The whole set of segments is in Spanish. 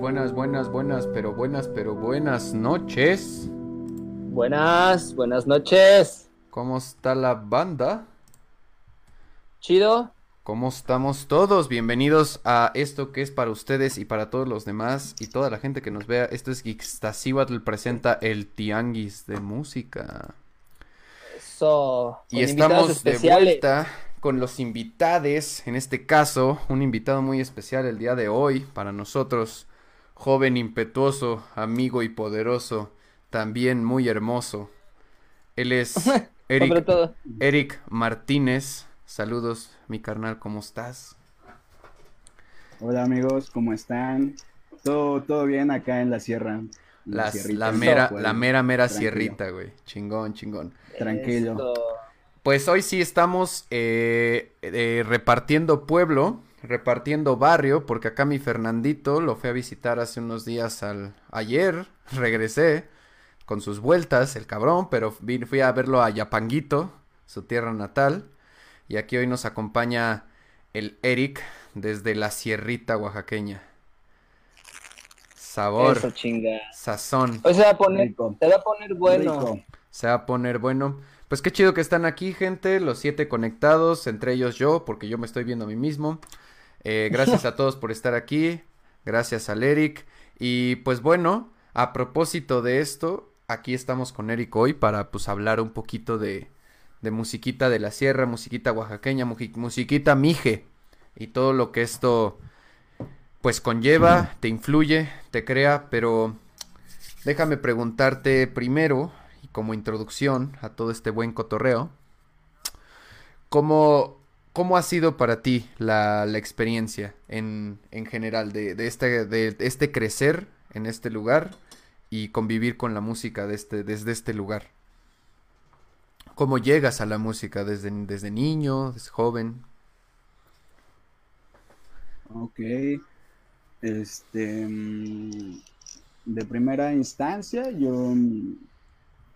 Buenas, buenas, buenas, pero buenas, pero buenas noches. Buenas, buenas noches. ¿Cómo está la banda? Chido. ¿Cómo estamos todos? Bienvenidos a esto que es para ustedes y para todos los demás y toda la gente que nos vea. Esto es Geekstasibatl presenta el Tianguis de Música. Eso. Y estamos de vuelta con los invitades, en este caso, un invitado muy especial el día de hoy para nosotros, joven impetuoso, amigo y poderoso, también muy hermoso. Él es Eric, Eric Martínez. Saludos, mi carnal, ¿cómo estás? Hola amigos, ¿cómo están? Todo, todo bien acá en la sierra. la, mera, la mera, mera sierrita, güey. Chingón, chingón. Tranquilo. Pues hoy sí estamos eh, eh, repartiendo pueblo, repartiendo barrio, porque acá mi Fernandito lo fui a visitar hace unos días al ayer, regresé con sus vueltas, el cabrón, pero fui a verlo a Yapanguito, su tierra natal, y aquí hoy nos acompaña el Eric desde la sierrita oaxaqueña. Sabor, sazón. Hoy se va a poner, se va a poner bueno. Se va a poner bueno. Pues qué chido que están aquí, gente, los siete conectados, entre ellos yo, porque yo me estoy viendo a mí mismo. Eh, gracias a todos por estar aquí, gracias al Eric. Y pues bueno, a propósito de esto, aquí estamos con Eric hoy para pues hablar un poquito de, de musiquita de la sierra, musiquita oaxaqueña, musiquita mije. Y todo lo que esto pues conlleva, te influye, te crea, pero déjame preguntarte primero como introducción a todo este buen cotorreo, ¿cómo, cómo ha sido para ti la, experiencia en, general de, este, de este crecer en este lugar y convivir con la música de este, desde este lugar? ¿Cómo llegas a la música desde, desde niño, desde joven? Ok. Este. Mm, de primera instancia, yo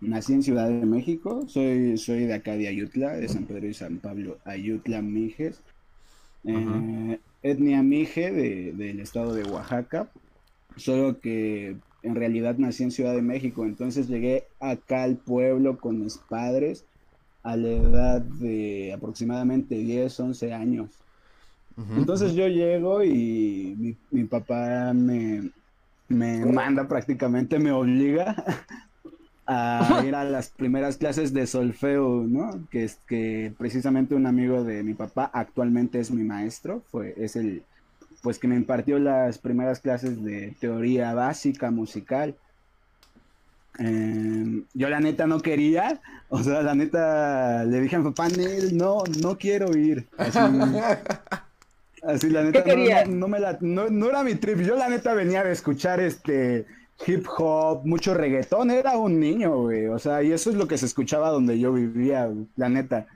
Nací en Ciudad de México, soy, soy de acá de Ayutla, de San Pedro y San Pablo, Ayutla Mijes. Eh, etnia Mije del estado de Oaxaca, solo que en realidad nací en Ciudad de México, entonces llegué acá al pueblo con mis padres a la edad de aproximadamente 10, 11 años. entonces yo llego y mi, mi papá me, me manda prácticamente, me obliga a ir a las primeras clases de solfeo, ¿no? Que es que precisamente un amigo de mi papá actualmente es mi maestro, fue, es el, pues que me impartió las primeras clases de teoría básica musical. Em, yo la neta no quería, o sea, la neta le dije a mi papá, no, no quiero ir. Así, así la neta, no, me la, no, no era mi trip, yo la neta venía de escuchar este hip hop, mucho reggaetón, era un niño, güey. O sea, y eso es lo que se escuchaba donde yo vivía, la neta.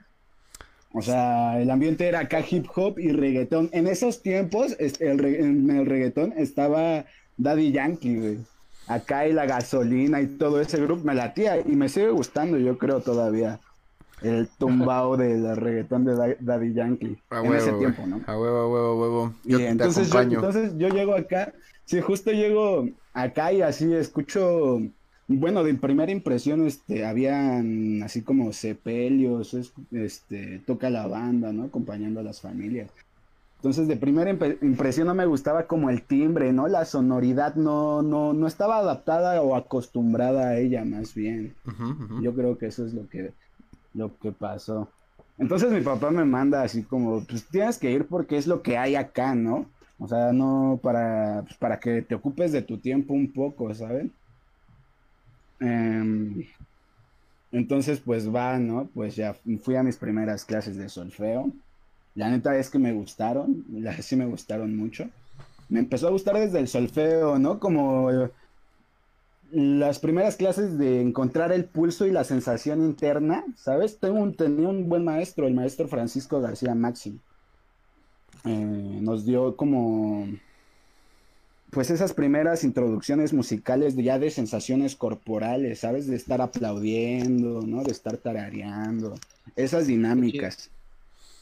O sea, el ambiente era acá hip hop y reggaetón. En esos tiempos, el, en el reggaetón estaba Daddy Yankee, güey. Acá y la gasolina y todo ese grupo me latía y me sigue gustando, yo creo todavía. El tumbao del reggaetón de Daddy Yankee. en ese tiempo, ¿no? A huevo, a huevo, a huevo. Yo y entonces, yo, entonces yo llego acá Sí, justo llego acá y así escucho, bueno, de primera impresión, este, habían así como sepelios, este, toca la banda, ¿no? Acompañando a las familias. Entonces, de primera impresión no me gustaba como el timbre, ¿no? La sonoridad no, no, no estaba adaptada o acostumbrada a ella, más bien. Yo creo que eso es lo que, lo que pasó. Entonces mi papá me manda así como, pues tienes que ir porque es lo que hay acá, ¿no? O sea, no para, para que te ocupes de tu tiempo un poco, ¿saben? Em, entonces, pues va, ¿no? Pues ya fui a mis primeras clases de solfeo. La neta es que me gustaron, sí me gustaron mucho. Me empezó a gustar desde el solfeo, ¿no? Como eh, las primeras clases de encontrar el pulso y la sensación interna, ¿sabes? Tengo un, tenía un buen maestro, el maestro Francisco García Máximo. Eh, nos dio como pues esas primeras introducciones musicales ya de sensaciones corporales, ¿sabes? De estar aplaudiendo, ¿no? De estar tarareando, esas dinámicas.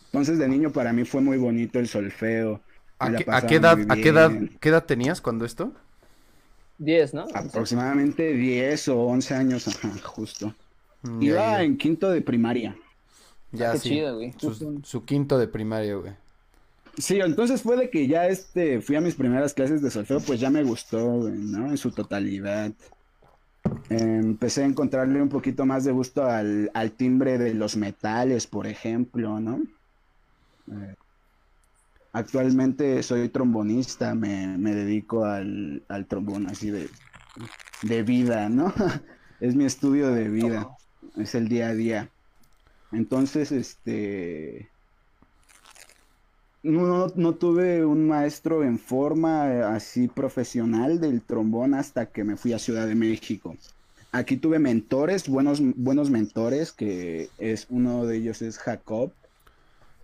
Entonces de niño para mí fue muy bonito el solfeo. ¿A, qué, a pasaba qué edad, a qué edad, qué edad tenías cuando esto? 10, ¿no? Aproximadamente 10 o 11 años, ajá, justo. Iba en quinto de primaria. Ya, Ah, qué sí. chido, güey. Su, su quinto de primaria, güey. Sí, entonces fue de que ya este, fui a mis primeras clases de solfeo, pues ya me gustó, ¿no? En su totalidad. Empecé a encontrarle un poquito más de gusto al, al timbre de los metales, por ejemplo, ¿no? Eh, actualmente soy trombonista, me, me dedico al, al trombón así de, de vida, ¿no? Es mi estudio de vida, es el día a día. Entonces, este... No, no, tuve un maestro en forma eh, así profesional del trombón hasta que me fui a Ciudad de México. Aquí tuve mentores, buenos, buenos mentores, que es uno de ellos es Jacob,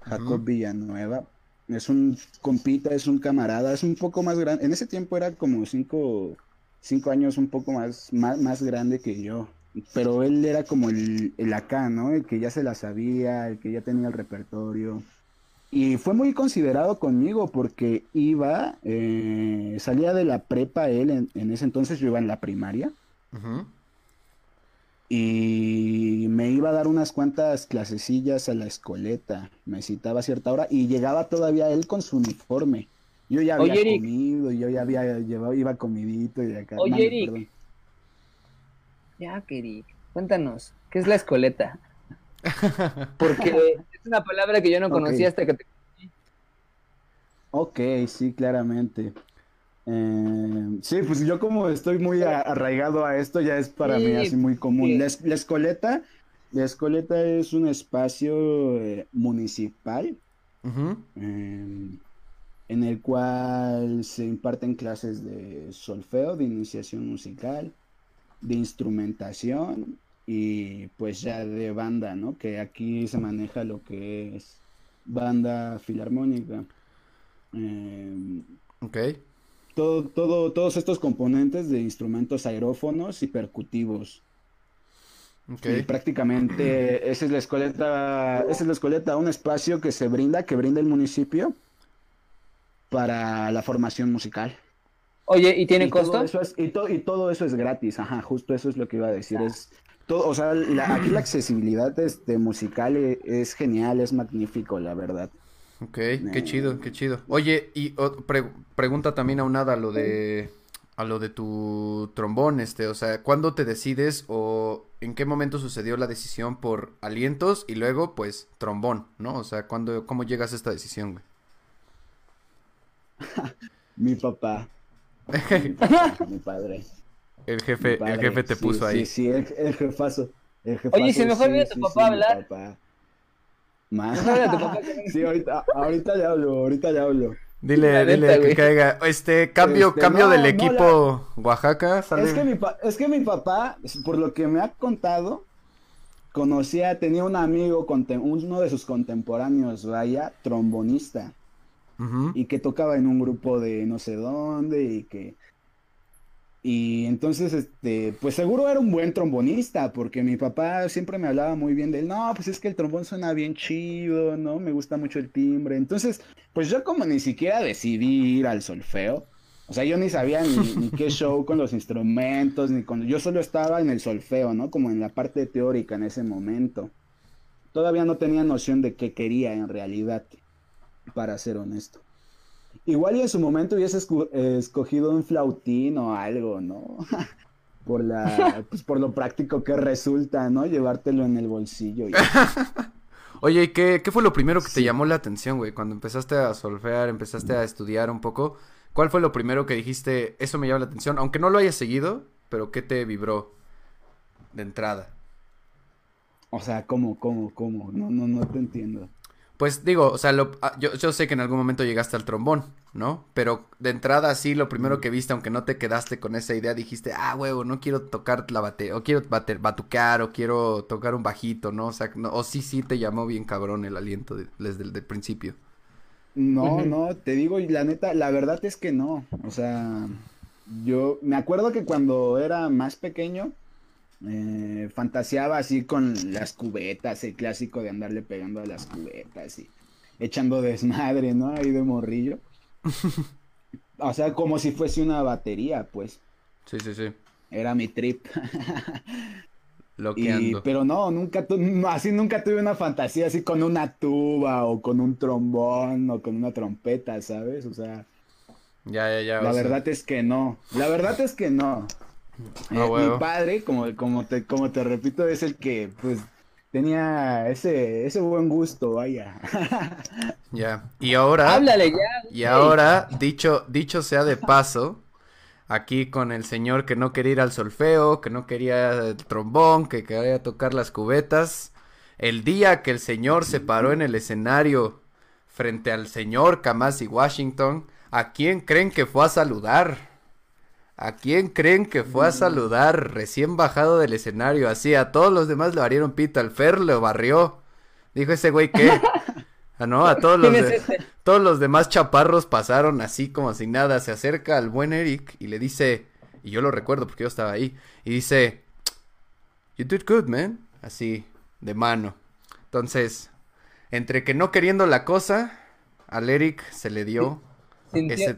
Jacob. Villanueva. Es un compita, es un camarada, es un poco más grande. En ese tiempo era como cinco, cinco años un poco más, más, más grande que yo. Pero él era como el, el acá, ¿no? El que ya se la sabía, el que ya tenía el repertorio. Y fue muy considerado conmigo porque iba, eh, salía de la prepa él, en, en ese entonces yo iba en la primaria, y me iba a dar unas cuantas clasecillas a la escoleta, me citaba a cierta hora y llegaba todavía él con su uniforme. Yo ya había Oye, Eric. comido, yo ya había llevado, iba comidito y acá. Oye, Eric. perdón. Ya, Keri, cuéntanos, ¿qué es la escoleta? Porque es una palabra que yo no conocía hasta que te... Ok, sí, claramente. Eh, sí, pues yo como estoy muy a- arraigado a esto, ya es para mí Sí, así muy común. sí. La, es- la escoleta, la escoleta es un espacio eh, municipal eh, en el cual se imparten clases de solfeo, de iniciación musical, de instrumentación y pues ya de banda, ¿no? Que aquí se maneja lo que es banda filarmónica. Eh, Ok. todo, todo, todos estos componentes de instrumentos aerófonos y percutivos. Ok. Y prácticamente esa es la escoleta, esa es la escoleta, un espacio que se brinda, que brinda el municipio para la formación musical. Oye, ¿y tiene Y todo costo? eso es, y, to- y todo eso es gratis, ajá, justo eso es lo que iba a decir. Es todo, o sea, la- aquí la accesibilidad este, musical e- es, genial, es magnífico, la verdad. Ok, qué Eh. chido, qué chido. Oye, y o- pre- pregunta también aunada a lo de a lo de tu trombón, este, o sea, ¿cuándo te decides o en qué momento sucedió la decisión por alientos y luego, pues, trombón, ¿no? O sea, ¿cuándo, cómo llegas a esta decisión, güey? Mi papá, mi, papá, mi padre. El jefe, el jefe te sí, puso ahí. Sí, sí, el, el jefazo. El Oye, si mejor sí, viene tu papá sí, a hablar. papá. Más. Sí, ahorita, ahorita ya hablo, ahorita ya hablo. Dile, La dile neta, que güey. caiga. Este, cambio, Este, cambio no, del no, equipo Oaxaca, sale. Es que mi, pa- es que mi papá, por lo que me ha contado, conocía, tenía un amigo, contem- uno de sus contemporáneos, vaya, trombonista, y que tocaba en un grupo de no sé dónde, y que... Y entonces, este, pues seguro era un buen trombonista, porque mi papá siempre me hablaba muy bien de él. No, pues es que el trombón suena bien chido, ¿no? Me gusta mucho el timbre. Entonces, pues yo como ni siquiera decidí ir al solfeo. O sea, yo ni sabía ni, ni qué show con los instrumentos, ni con... Yo solo estaba en el solfeo, ¿no? Como en la parte teórica en ese momento. Todavía no tenía noción de qué quería en realidad, para ser honesto. Igual y en su momento hubiese escogido un flautín o algo, ¿no? Por la, pues por lo práctico que resulta, ¿no? Llevártelo en el bolsillo. y- Oye, ¿y qué, qué fue lo primero que te llamó la atención, güey? Cuando empezaste a solfear, empezaste a estudiar un poco, ¿cuál fue lo primero que dijiste, eso me llama la atención? Aunque no lo hayas seguido, pero ¿qué te vibró de entrada? O sea, ¿cómo, cómo, cómo? No, no, no te entiendo. Pues digo, o sea, lo- ah, yo, yo sé que en algún momento llegaste al trombón, ¿no? Pero de entrada sí, lo primero que viste, aunque no te quedaste con esa idea, dijiste, ah, huevo, no quiero tocar la bate, o quiero bate- batucar, o quiero tocar un bajito, ¿no? O sea, no- o sí, sí te llamó bien cabrón el aliento de- desde el principio. No, no, te digo, y la neta, la verdad es que no. O sea, yo me acuerdo que cuando era más pequeño, eh, fantaseaba así con las cubetas, el clásico de andarle pegando a las cubetas y echando desmadre, ¿no? Ahí de morrillo. o sea, como si fuese una batería, pues. Sí, sí, sí. Era mi trip. Loqueando. pero no, nunca así nunca tuve una fantasía así con una tuba o con un trombón o con una trompeta, ¿sabes? O sea, ya, ya, ya. La verdad es que no. La verdad es que no. Ah, eh, mi padre, como, como, te, como te repito, es el que, pues, tenía ese, ese buen gusto, vaya. Ya. Y ahora. Háblale ya. Y ahora, dicho, dicho sea de paso, aquí con el señor que no quería ir al solfeo, que no quería el trombón, que quería tocar las cubetas. El día que el señor se paró en el escenario frente al señor Kamasi Washington, ¿a quién creen que fue a saludar? ¿A quién creen que fue a saludar recién bajado del escenario? Así, a todos los demás le barrieron pito, al Fer lo barrió. Dijo ese güey que... Ah, no, a todos los, este? todos los demás chaparros pasaron así como sin nada. Se acerca al buen Eric y le dice, y yo lo recuerdo porque yo estaba ahí, y dice, You did good, man. Así, de mano. Entonces, entre que no queriendo la cosa, al Eric se le dio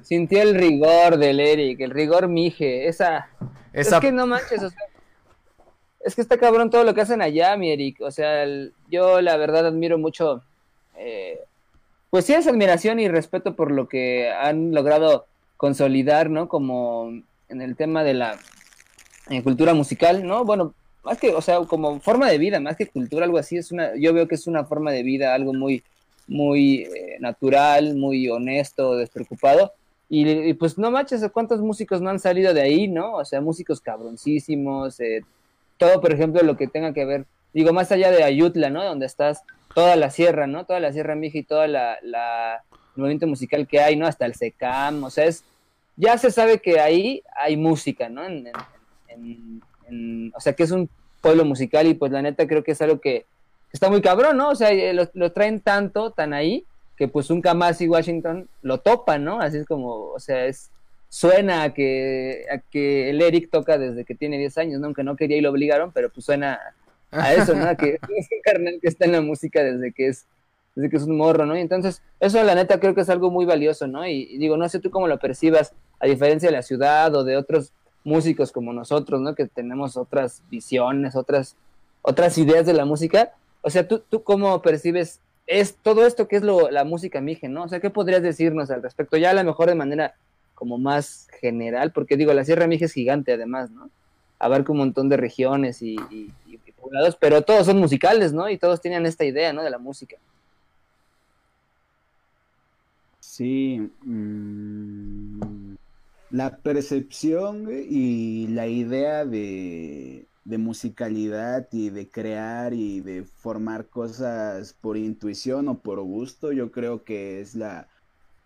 Sintió, el rigor del Eric, el rigor mije, esa... Es que no manches, o sea, es que está cabrón todo lo que hacen allá, mi Eric. O sea, yo la verdad admiro mucho, eh, pues sí, esa admiración y respeto por lo que han logrado consolidar, ¿no? Como en el tema de la cultura musical, ¿no? Bueno, más que, o sea, como forma de vida, más que cultura, algo así, es una, yo veo que es una forma de vida, algo muy, muy eh, natural, muy honesto, despreocupado. Y, pues no manches, ¿cuántos músicos no han salido de ahí, no? O sea, músicos cabroncísimos, eh, todo, por ejemplo, lo que tenga que ver, digo, más allá de Ayutla, ¿no? Donde estás, toda la sierra, ¿no? Toda la sierra mija y toda la, la movimiento musical que hay, ¿no? Hasta el SECAM, o sea, es, ya se sabe que ahí hay música, ¿no? o sea, que es un pueblo musical y pues la neta creo que es algo que está muy cabrón, ¿no? O sea, eh, lo, traen tanto, tan ahí, que pues un Kamasi Washington lo topa, ¿no? Así es como, o sea, es suena a que, a que el Eric toca desde que tiene 10 años, ¿no? Aunque no quería y lo obligaron, pero pues suena a eso, ¿no? A que es un carnal que está en la música desde que es desde que es un morro, ¿no? Y entonces, eso la neta creo que es algo muy valioso, ¿no? Y, y, digo, no sé tú cómo lo percibas, a diferencia de la ciudad o de otros músicos como nosotros, ¿no? Que tenemos otras visiones, otras, otras ideas de la música, o sea, ¿tú, tú cómo percibes es todo esto que es lo, la música mije, ¿no? O sea, ¿qué podrías decirnos al respecto? Ya a lo mejor de manera como más general, porque digo, la Sierra Mije es gigante además, ¿no? Abarca un montón de regiones y, poblados, pero todos son musicales, ¿no? Y todos tienen esta idea, ¿no? De la música. Sí. Mm, la percepción y la idea de de musicalidad y de crear y de formar cosas por intuición o por gusto, yo creo que es la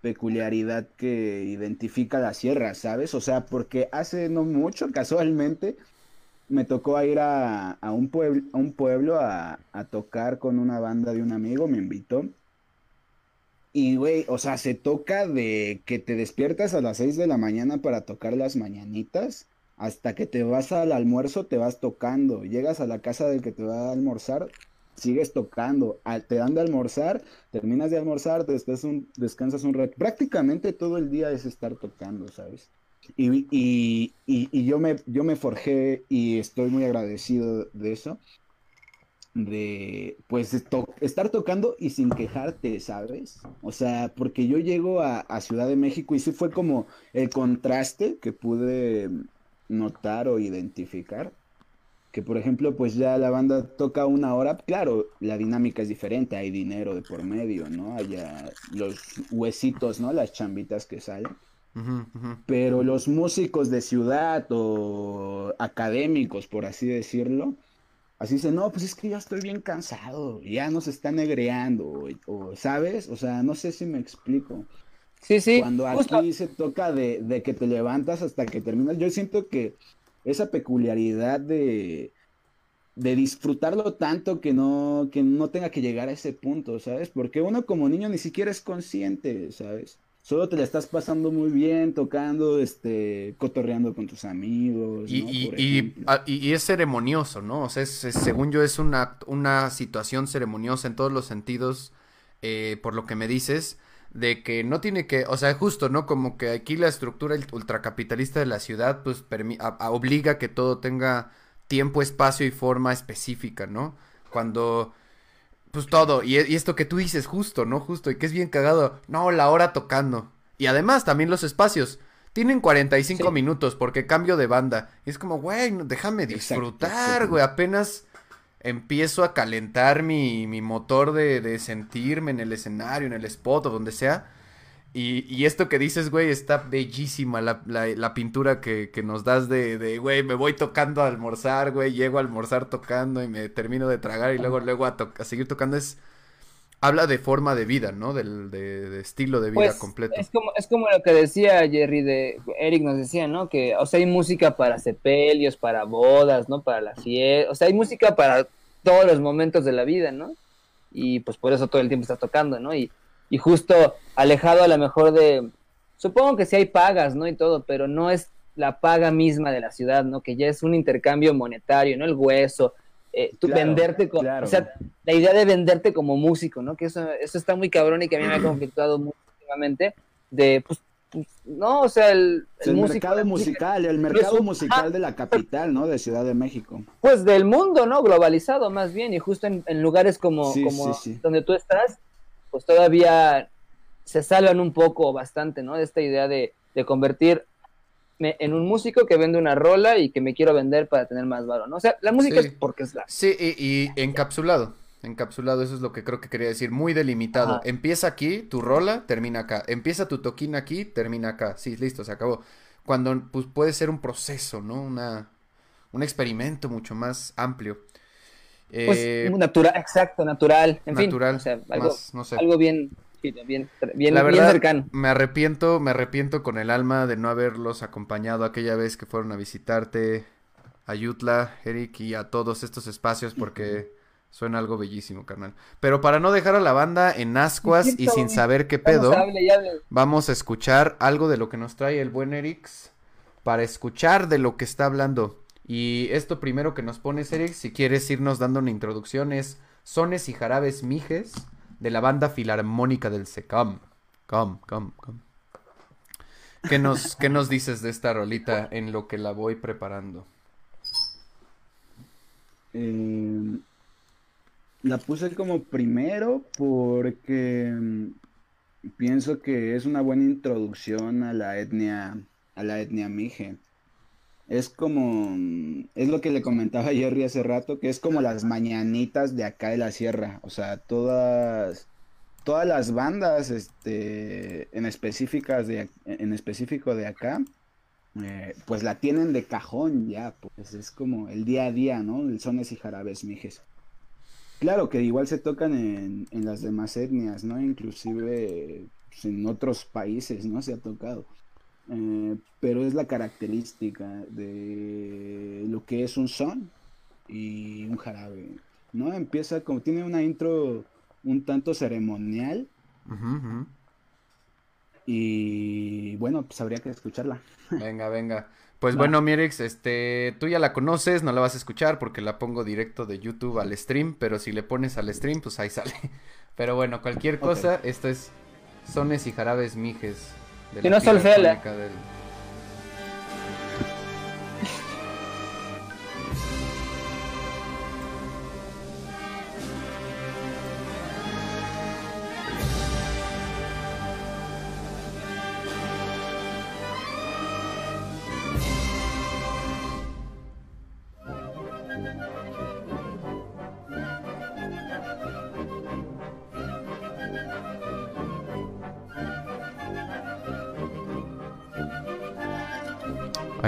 peculiaridad que identifica la sierra, ¿sabes? O sea, porque hace no mucho, casualmente, me tocó ir a, un, pueblo, a un pueblo a, a tocar con una banda de un amigo, me invitó. Y, güey, o sea, se toca de que te despiertas a las 6 de la mañana para tocar las mañanitas hasta que te vas al almuerzo te vas tocando, llegas a la casa del que te va a almorzar, sigues tocando, te dan de almorzar, terminas de almorzar, después un, descansas un rato, prácticamente todo el día es estar tocando, ¿sabes? Y, y, y, yo, me, yo me forjé y estoy muy agradecido de eso, de pues estar tocando y sin quejarte, ¿sabes? O sea, porque yo llego a, a Ciudad de México y sí fue como el contraste que pude notar o identificar. Que por ejemplo, pues ya la banda toca una hora, claro, la dinámica es diferente, hay dinero de por medio, ¿no? Hay los huesitos, ¿no? Las chambitas que salen. Pero los músicos de ciudad o académicos, por así decirlo, así dicen, no, pues es que ya estoy bien cansado, ya nos están negreando, o, ¿sabes? O sea, no sé si me explico. Sí, sí. Cuando aquí se toca de, de, que te levantas hasta que terminas, yo siento que esa peculiaridad de, de disfrutarlo tanto que no, que no tenga que llegar a ese punto, ¿sabes? Porque uno como niño ni siquiera es consciente, ¿sabes? Solo te la estás pasando muy bien, tocando, este, cotorreando con tus amigos. Y, y, y, es ceremonioso, ¿no? O sea, según yo es una, una situación ceremoniosa en todos los sentidos, eh, por lo que me dices de que no tiene que, o sea, justo, ¿no? Como que aquí la estructura ultracapitalista de la ciudad, pues, obliga que todo tenga tiempo, espacio y forma específica, ¿no? Cuando, pues todo, y, esto que tú dices, justo, ¿no? Justo, y que es bien cagado, no, la hora tocando. Y además, también los espacios. Tienen 45 minutos porque cambio de banda. Y es como, güey, déjame disfrutar, güey. Apenas empiezo a calentar mi, mi motor de, de, sentirme en el escenario, en el spot o donde sea. Y, y esto que dices, güey, está bellísima la, la, pintura que, que, nos das de, de, güey, me voy tocando a almorzar, güey, llego a almorzar tocando y me termino de tragar y luego, luego a, a seguir tocando. Es, habla de forma de vida, ¿no? Del, de, estilo de vida pues, completo. Es como, es como lo que decía Jerry, de Eric nos decía, ¿no? Que, o sea, hay música para sepelios, para bodas, ¿no? Para la fiesta, o sea, hay música para todos los momentos de la vida, ¿no? Y pues por eso todo el tiempo está tocando, ¿no? Y, y justo alejado a lo mejor de, supongo que sí hay pagas, ¿no? Y todo, pero no es la paga misma de la ciudad, ¿no? Que ya es un intercambio monetario, ¿no? El hueso, eh, venderte como, o sea, la idea de venderte como músico, ¿no? Que eso, eso está muy cabrón y que a mí me ha conflictuado últimamente, de, pues, pues, no, o sea, el, el, mercado musical, el mercado musical de la capital, ¿no? De Ciudad de México. Pues del mundo, ¿no? Globalizado más bien, y justo en, lugares como, como donde tú estás, pues todavía se salvan un poco bastante, ¿no? De esta idea de, de convertir en un músico que vende una rola y que me quiero vender para tener más valor, ¿no? O sea, la música es porque es la. Sí, y, encapsulado. Encapsulado, eso es lo que creo que quería decir. Muy delimitado. Empieza aquí, tu rola, termina acá. Empieza tu toquín aquí, termina acá. Sí, listo, se acabó. Cuando pues, puede ser un proceso, ¿no? Una, un experimento mucho más amplio. Pues eh, natural, exacto, natural. En natural, o sea, algo, no sé. algo bien bien, bien, la verdad, cercano. Me arrepiento, me arrepiento con el alma de no haberlos acompañado aquella vez que fueron a visitarte a Yutla, Eric, y a todos estos espacios porque suena algo bellísimo, carnal. Pero para no dejar a la banda en ascuas y sin saber qué pedo, vamos a escuchar algo de lo que nos trae el buen Erix para escuchar de lo que está hablando. Y esto primero que nos pones, Eric, si quieres irnos dando una introducción, es Sones y Jarabes Mijes de la banda filarmónica del SECAM. Com, com, com. ¿Qué nos, ¿Qué nos dices de esta rolita en lo que la voy preparando? Eh, la puse como primero porque mm, pienso que es una buena introducción a la etnia, a la etnia mije es como, es lo que le comentaba a Jerry hace rato, que es como las mañanitas de acá de la sierra, o sea, todas, todas las bandas, este, en específicas de, en específico de acá, eh, pues la tienen de cajón ya, pues es como el día a día, ¿no? El sones y jarabes mijes. Claro que igual se tocan en, en las demás etnias, ¿no? Inclusive pues, en otros países, ¿no? Se ha tocado. Eh, pero es la característica de lo que es un son y un jarabe, ¿no? Empieza como, tiene una intro un tanto ceremonial. Y bueno, pues habría que escucharla. Venga, venga. Pues bueno, Mirix, este, tú ya la conoces, no la vas a escuchar porque la pongo directo de YouTube al stream, pero si le pones al stream, pues ahí sale. Pero bueno, cualquier cosa, esto es Sones y Jarabes Mijes si no solfela. Del...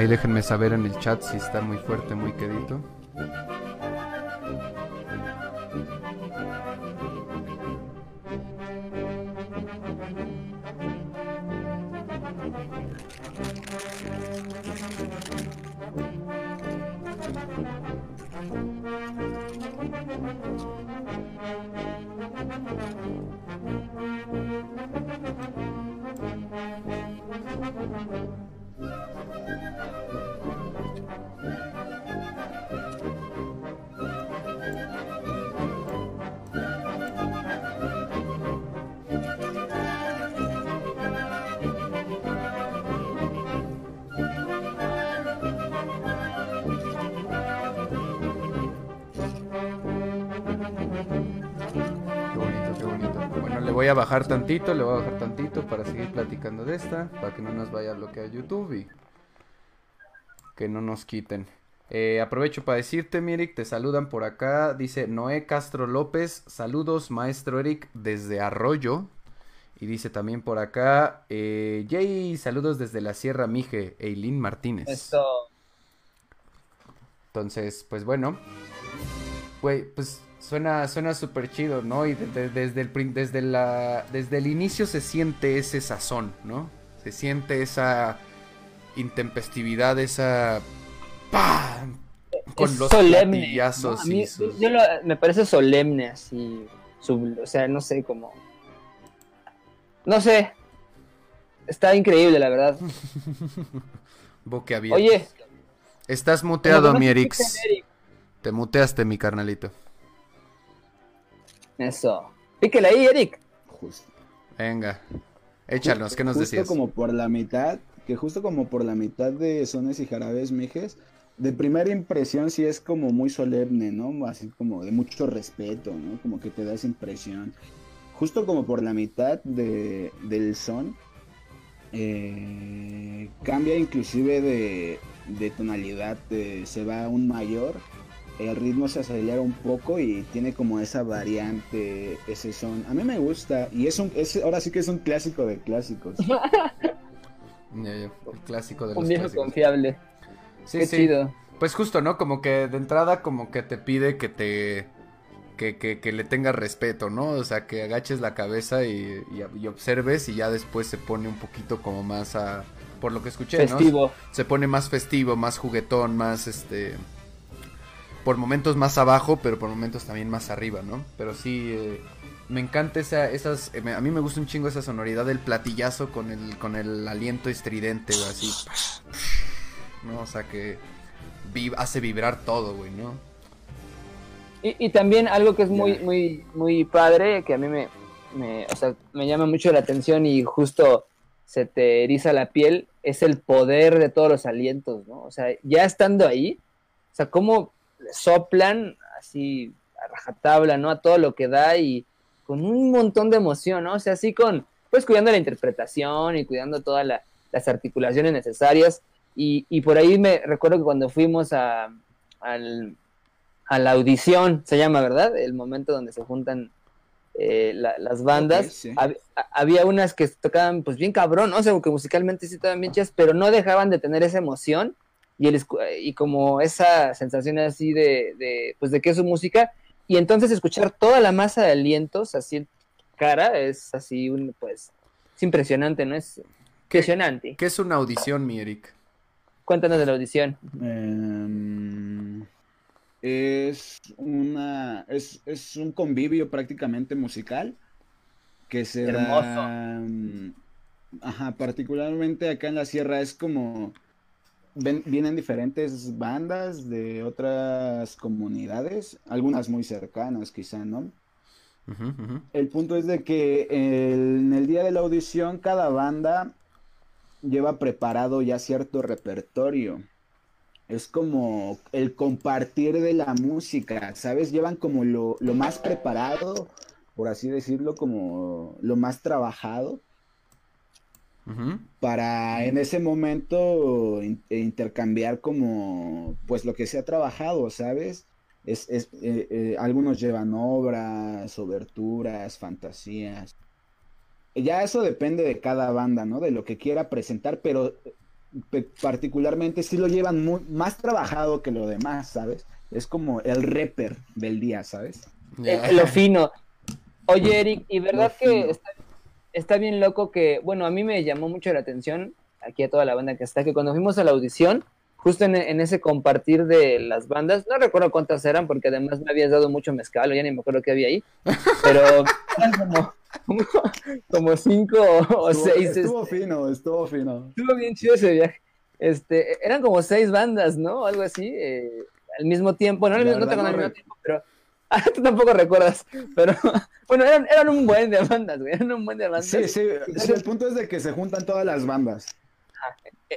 Ahí déjenme saber en el chat si está muy fuerte, muy quedito. A bajar tantito, le voy a bajar tantito para seguir platicando de esta, para que no nos vaya a bloquear YouTube y que no nos quiten. Eh, aprovecho para decirte, Mirik, te saludan por acá. Dice Noé Castro López, saludos, maestro Eric, desde Arroyo. Y dice también por acá, eh, Jay, saludos desde la Sierra Mije, Eileen Martínez. Esto. Entonces, pues bueno, güey, pues suena suena súper chido, ¿no? Y de- de- desde, el, desde, la, desde el inicio se siente ese sazón, ¿no? Se siente esa intempestividad, esa... ¡Pam! Con es los solemne. platillazos ¿no? A mí- y sus- yo lo- me parece solemne, así. sub- o sea, no sé cómo. No sé. Está increíble, la verdad. boquiabiertos. Oye, Estás muteado, ¿cómo mi Erix. Eric? Te muteaste, mi carnalito. Eso. Píquele ahí, Eric. Justo. Venga, échanos, ¿qué nos justo decías? como por la mitad, que justo como por la mitad de Sones y Jarabes Mijes, de primera impresión sí es como muy solemne, ¿no? Así como de mucho respeto, ¿no? Como que te da esa impresión. Justo como por la mitad de, del son, eh, cambia inclusive de, de tonalidad, de- se va a un mayor, el ritmo se acelera un poco y tiene como esa variante, ese son. A mí me gusta y es un, es, ahora sí que es un clásico de clásicos. Ya, el clásico de los Un viejo clásicos. confiable. Sí, Qué sí. chido. Pues justo, ¿no? Como que de entrada como que te pide que te... Que, que, que le tengas respeto, ¿no? O sea, que agaches la cabeza y, y- y observes y ya después se pone un poquito como más a... Por lo que escuché, ¿no? Festivo. Se pone más festivo, más juguetón, más este... Por momentos más abajo, pero por momentos también más arriba, ¿no? Pero sí, eh, me encanta esa, esas... eh, a mí me gusta un chingo esa sonoridad del platillazo con el, con el aliento estridente, güey, así... ¿no? O sea que vi- hace vibrar todo, güey, ¿no? Y, y también algo que es muy, muy, muy padre, que a mí me, me, o sea, me llama mucho la atención y justo se te eriza la piel, es el poder de todos los alientos, ¿no? O sea, ya estando ahí, o sea, cómo soplan así a rajatabla, ¿no? A todo lo que da y con un montón de emoción, ¿no? O sea, así con, pues cuidando la interpretación y cuidando todas la- las articulaciones necesarias. Y, y por ahí me recuerdo que cuando fuimos a, al, a la audición, se llama, ¿verdad? El momento donde se juntan eh, la- las bandas. Ok, sí. hab- a- había unas que tocaban pues bien cabrón, ¿no? O sea, que musicalmente sí estaban bien chidas, pero no dejaban de tener esa emoción y, el, escu- y como esa sensación así de, de, pues de que es su música. Y entonces escuchar toda la masa de alientos así en cara es así, un, pues, es impresionante, ¿no? Es impresionante. ¿Qué es una audición, mi Eric? Cuéntanos de la audición. Em, es una es, es un convivio prácticamente musical que se Hermoso. da ajá, particularmente acá en la sierra es como ven- vienen diferentes bandas de otras comunidades, algunas muy cercanas quizá, ¿no? El punto es de que el- en el día de la audición cada banda lleva preparado ya cierto repertorio. Es como el compartir de la música, ¿sabes? Llevan como lo, lo más preparado, por así decirlo, como lo más trabajado Para en ese momento in- e intercambiar como pues lo que se ha trabajado, ¿sabes? Es, es, eh, eh, algunos llevan obras, oberturas, fantasías. Ya eso depende de cada banda, ¿no? De lo que quiera presentar, pero pe- particularmente sí lo llevan muy, más trabajado que lo demás, ¿sabes? Es como el rapper del día, ¿sabes? Eh, lo fino. Oye, Eric, y verdad que está, está bien loco que, bueno, a mí me llamó mucho la atención, aquí a toda la banda que está, que cuando fuimos a la audición, justo en, en ese compartir de las bandas, no recuerdo cuántas eran, porque además me habías dado mucho mezcal, o ya ni me acuerdo qué había ahí, pero eran como, como, como cinco o Estuvo, seis. estuvo este, fino, estuvo fino. Estuvo bien chido ese viaje. Este, eran como seis bandas, ¿no? Algo así, eh, al mismo tiempo. No, no verdad tengo no al mismo tiempo, pero. Ah, tú tampoco recuerdas. Pero bueno, eran, eran un buen de bandas, güey. Eran un buen de bandas. Sí, sí, sí, el punto es de que se juntan todas las bandas.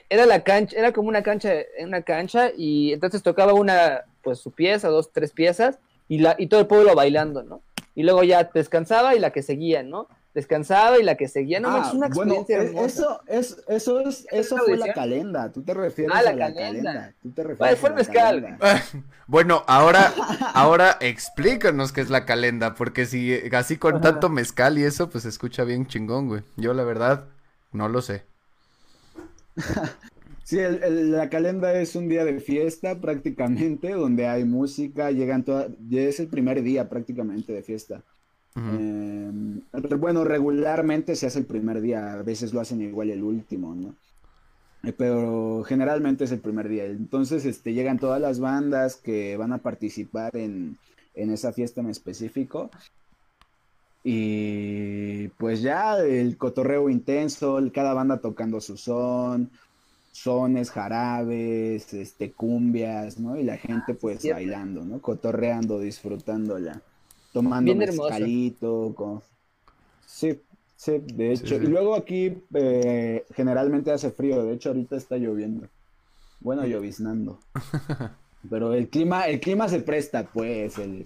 Era la cancha, era como una cancha, una cancha, y entonces tocaba una, pues su pieza, dos, tres piezas, y la, y todo el pueblo bailando, ¿no? Y luego ya descansaba y la que seguía, ¿no? Descansaba y la que seguía, no Ah, es una bueno, experiencia hermosa. eso, es, eso, es, eso fue la calenda. Tú te refieres Ah, la a la calenda. calenda. Tú te refieres Bueno, fue a el la mezcal. calenda. Bueno, ahora, ahora explícanos qué es la calenda, porque si así con tanto mezcal y eso, pues se escucha bien chingón, güey. Yo la verdad no lo sé. Sí, el- el- la calenda es un día de fiesta prácticamente, donde hay música, llegan todas, es el primer día prácticamente de fiesta. Eh, re- bueno, regularmente se hace el primer día, a veces lo hacen igual el último, ¿no? Eh, Pero generalmente es el primer día. Entonces, este, llegan todas las bandas que van a participar en, en esa fiesta en específico. Y pues ya el cotorreo intenso, el- cada banda tocando su son, sones, jarabes, este, cumbias, ¿no? Y la gente pues bailando, ¿no? Cotorreando, disfrutándola, tomando Bien mezcalito, con... Sí, sí, de hecho. sí. Y luego aquí eh, generalmente hace frío, de hecho ahorita está lloviendo. Bueno, lloviznando. Pero el clima, el clima se presta, pues, el,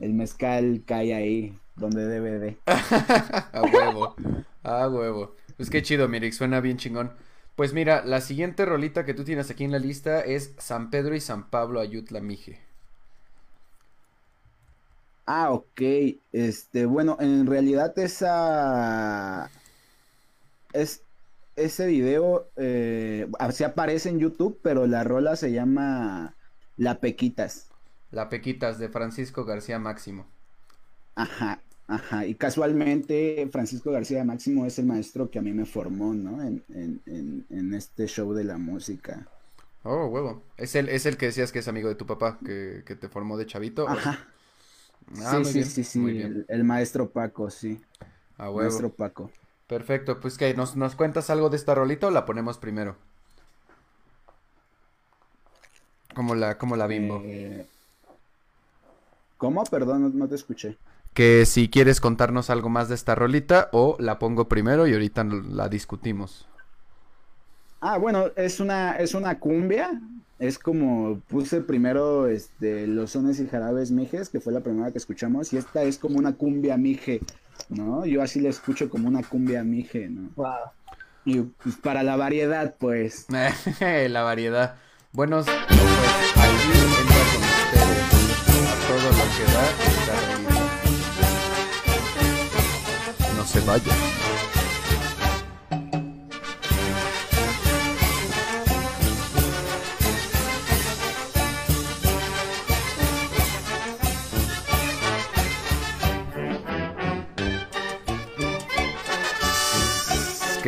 el mezcal cae ahí, donde debe de. A huevo, a huevo. Pues qué chido, Mirix, suena bien chingón. Pues mira, la siguiente rolita que tú tienes aquí en la lista es San Pedro y San Pablo Ayutla Mije. Ah, ok. Este, bueno, en realidad esa es ese video eh, así aparece en YouTube, pero la rola se llama La Pequitas. La Pequitas de Francisco García Máximo. Ajá, ajá. Y casualmente Francisco García Máximo es el maestro que a mí me formó, ¿no? En, en, en, en este show de la música. Oh, huevo. Es el, es el que decías que es amigo de tu papá, que, que te formó de chavito. Ajá. Ah, sí, sí, bien, sí, sí. El, el maestro Paco, sí. A huevo. Maestro Paco. Perfecto, pues que nos, nos cuentas algo de esta rolita o la ponemos primero. Como la, como la bimbo. Eh, ¿Cómo? Perdón, no, no te escuché. Que si quieres contarnos algo más de esta rolita o la pongo primero y ahorita la discutimos. Ah, bueno, es una, es una cumbia. Es como puse primero este, los sones y jarabes mijes, que fue la primera que escuchamos, y esta es como una cumbia mije, ¿no? Yo así la escucho como una cumbia mije, ¿no? Wow. Y pues para la variedad, pues. la variedad. Buenos, pues aquí entra con ustedes a todo lo que da esta. No se vaya.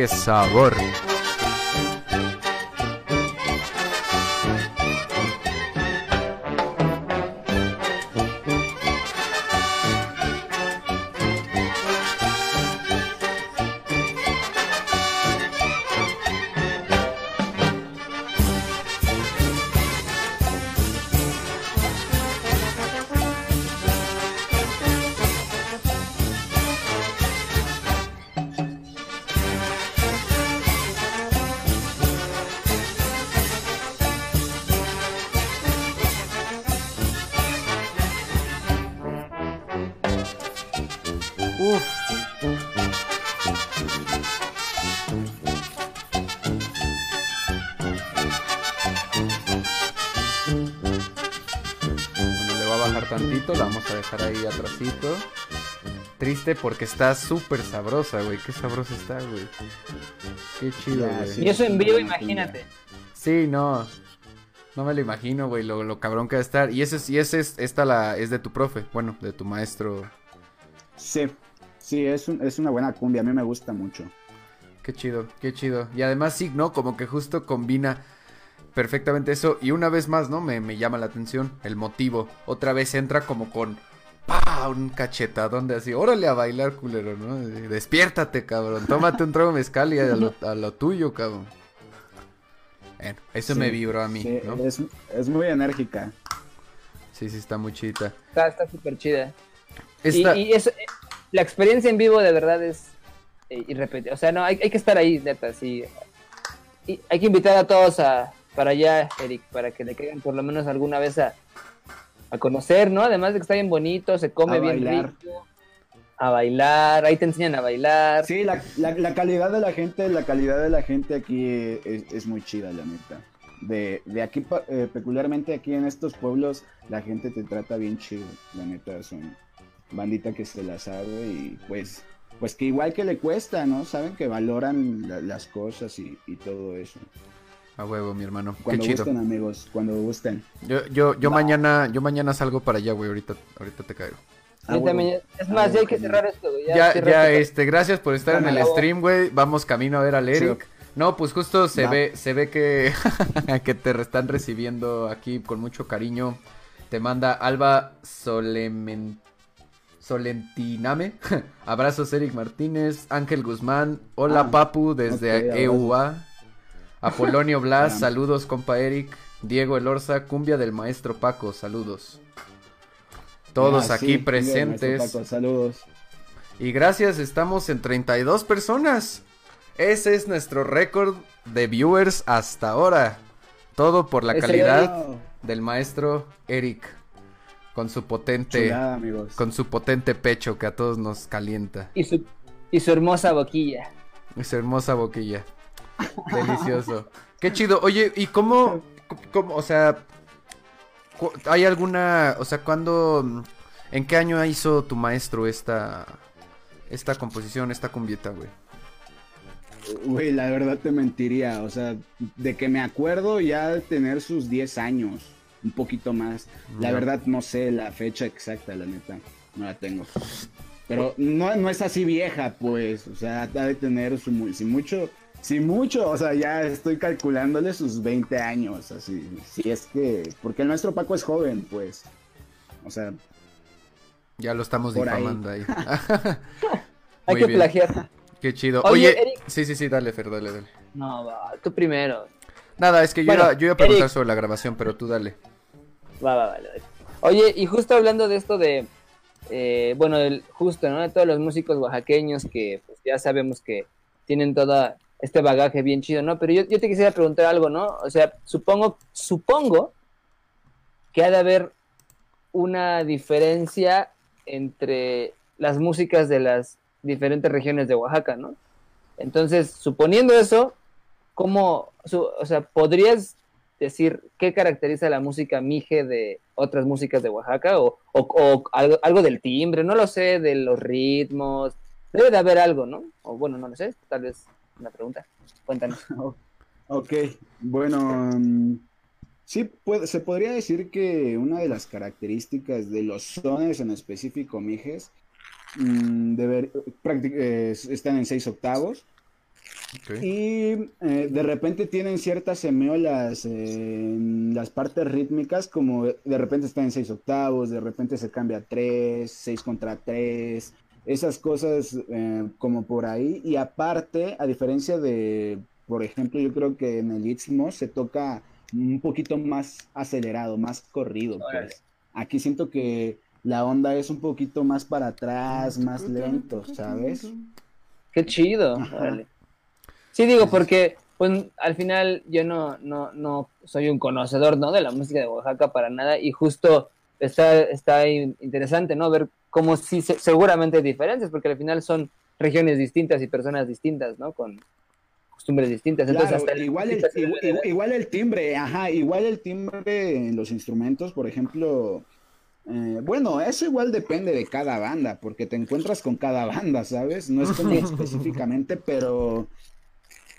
¡Qué sabor! Triste porque está súper sabrosa, güey. Qué sabrosa está, güey. Qué chido, güey. sí. Y eso en vivo, imagínate. Sí, no. No me lo imagino, güey, lo, lo cabrón que va a estar. Y ese, es- y ese es, esta la, es de tu profe, bueno, de tu maestro. Sí, sí, es, un- es una buena cumbia, a mí me gusta mucho. Qué chido, qué chido. Y además sí, ¿no? Como que justo combina perfectamente eso. Y una vez más, ¿no? Me, me llama la atención el motivo. Otra vez entra como con... ¡Pah! Un cachetadón de así. Órale a bailar, culero, ¿no? De- Despiértate, cabrón. Tómate un trago de mezcal y a lo, a lo tuyo, cabrón. Bueno, eso Sí, me vibró a mí, Sí, ¿no? es, es muy enérgica. Sí, sí, está muy chida. Está está súper chida. Y, Esta... y eso, la experiencia en vivo de verdad es eh, irrepetible. O sea, no, hay, hay que estar ahí, neta, sí. Y hay que invitar a todos a para allá, Eric, para que le caigan por lo menos alguna vez a, a conocer, ¿no? Además de que está bien bonito, se come A bien bailar. rico. a bailar, ahí te enseñan a bailar. Sí, la, la, la calidad de la gente, la calidad de la gente aquí es, es muy chida, la neta. De, de aquí, eh, peculiarmente aquí en estos pueblos, la gente te trata bien chido, la neta, son bandita que se la sabe y pues, pues que igual que le cuesta, ¿no? Saben que valoran la- las cosas y, y todo eso. A huevo, mi hermano. Qué Cuando chido. gusten, amigos, cuando gusten. Yo, yo, yo mañana, yo mañana salgo para allá, güey. Ahorita, ahorita te caigo. Ah, también- es Ah, más, ya hay que cerrar esto, güey. Ya, ya, este, gracias por estar en el stream, güey. Vamos camino a ver al Eric. Sí. No, pues justo se ve, se ve que, que te están recibiendo aquí con mucho cariño. Te manda Alba Solemen... Solentiname. Abrazos Eric Martínez, Ángel Guzmán. Hola Ah, Papu desde ok, abrazos. EUA. Apolonio Blas, saludos compa Eric. Diego Elorza, cumbia del maestro Paco, saludos. Todos Ah, aquí sí, presentes. Paco, saludos. Y gracias, estamos en 32 personas. Ese es nuestro récord de viewers hasta ahora. Todo por la calidad del maestro Eric. Con su potente, chulada, amigos. con su potente pecho que a todos nos calienta. Y su, y su hermosa boquilla. Esa hermosa boquilla. Delicioso. Qué chido. Oye, ¿y cómo, cómo, o sea, hay alguna, o sea, cuándo, en qué año hizo tu maestro esta, esta composición, esta cumbieta, güey? Güey, la verdad te mentiría, o sea, de que me acuerdo ya de tener sus 10 años, un poquito más. La verdad no sé la fecha exacta, la neta, no la tengo. Pero no, no es así vieja, pues, o sea, ha de tener su, si mucho, si mucho, o sea, ya estoy calculándole sus 20 años, así, si es que, porque el nuestro Paco es joven, pues, o sea, Ya lo estamos ahí. difamando ahí. Hay que bien. plagiar. Qué chido. Oye, Oye, Eric. sí, sí, sí, dale, Fer, dale, dale. No, va, tú primero. Nada, es que yo, Bueno, iba, yo iba a preguntar Eric. sobre la grabación, pero tú dale. Va, va, vale, vale. Oye, y justo hablando de esto de, eh, bueno, el, justo, ¿no? De todos los músicos oaxaqueños que pues, ya sabemos que tienen todo este bagaje bien chido, ¿no? Pero yo, yo te quisiera preguntar algo, ¿no? O sea, supongo, supongo que ha de haber una diferencia entre las músicas de las diferentes regiones de Oaxaca, ¿no? Entonces, suponiendo eso, ¿cómo, su- o sea, podrías decir qué caracteriza la música mije de otras músicas de Oaxaca o, o- o algo, algo del timbre, no lo sé, de los ritmos, debe de haber algo, ¿no? O bueno, no lo sé, tal vez una pregunta, cuéntanos. Ok, bueno, mm, sí, puede- se podría decir que una de las características de los sones en específico mijes mm, deber- eh, están en seis octavos. Y eh, de repente tienen ciertas semiolas en las partes rítmicas, como de repente están en seis octavos, de repente se cambia a tres, seis contra tres, esas cosas eh, como por ahí. Y aparte, a diferencia de, por ejemplo, yo creo que en el Istmo se toca un poquito más acelerado, más corrido, pues. Aquí siento que la onda es un poquito más para atrás, más lento, ¿sabes? Qué chido. Sí, digo, porque pues al final yo no, no, no soy un conocedor, ¿no? De la música de Oaxaca para nada y justo está, está in- interesante, ¿no? Ver cómo sí, se- seguramente hay diferencias, porque al final son regiones distintas y personas distintas, ¿no? Con costumbres distintas. Entonces, Claro, hasta la igual, el, igual, de- igual el timbre, ajá, igual el timbre en los instrumentos, por ejemplo, eh, bueno, eso igual depende de cada banda, porque te encuentras con cada banda, ¿sabes? No es como específicamente, pero,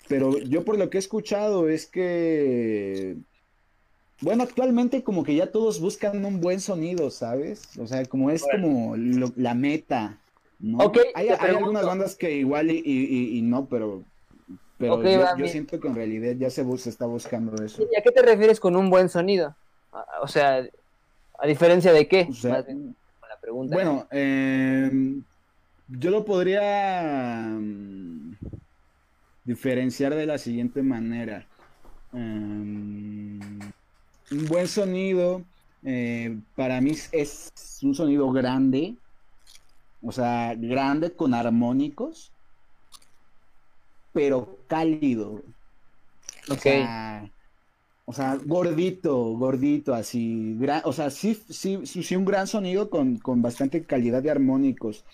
pero yo por lo que he escuchado es que, bueno, actualmente como que ya todos buscan un buen sonido, ¿sabes? O sea, como es como lo- la meta, ¿no? Ok, hay, algunas bandas que igual y, y- y- y no, pero, pero yo, siento que en realidad ya se, se está buscando eso. ¿Y a qué te refieres con un buen sonido? O sea, ¿a diferencia de qué? O sea, Más bien, con la pregunta. Bueno, eh, yo lo podría mm, diferenciar de la siguiente manera. Um, un buen sonido eh, para mí es un sonido grande, o sea, grande con armónicos, pero cálido. O sea, o sea, gordito, gordito, así. o sea, sí, sí, sí, sí, un gran sonido con, con bastante calidad de armónicos.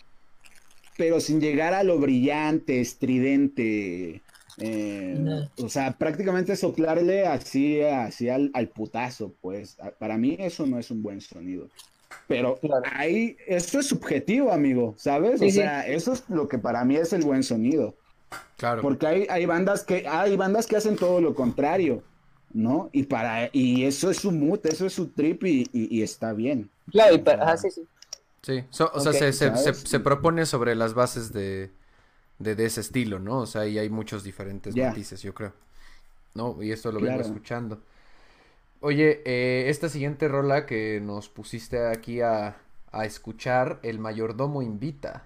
pero sin llegar a lo brillante, estridente. Eh, o sea, prácticamente soplarle así, así al, al putazo, pues. A- Para mí eso no es un buen sonido. Pero Claro. ahí, eso es subjetivo, amigo, ¿sabes? Sí, o sí. sea, eso es lo que para mí es el buen sonido. Claro. Porque hay, hay bandas que hay bandas que hacen todo lo contrario, ¿no? Y para y eso es su mood, eso es su trip y, y- y está bien. Claro, y para, ajá, sí, sí. Sí, so- o sea, se, se, se, se propone sobre las bases de, de, de ese estilo, ¿no? O sea, y hay muchos diferentes matices, yo creo. ¿No? Y esto lo vengo escuchando. Oye, eh, esta siguiente rola que nos pusiste aquí a, a escuchar, El Mayordomo Invita,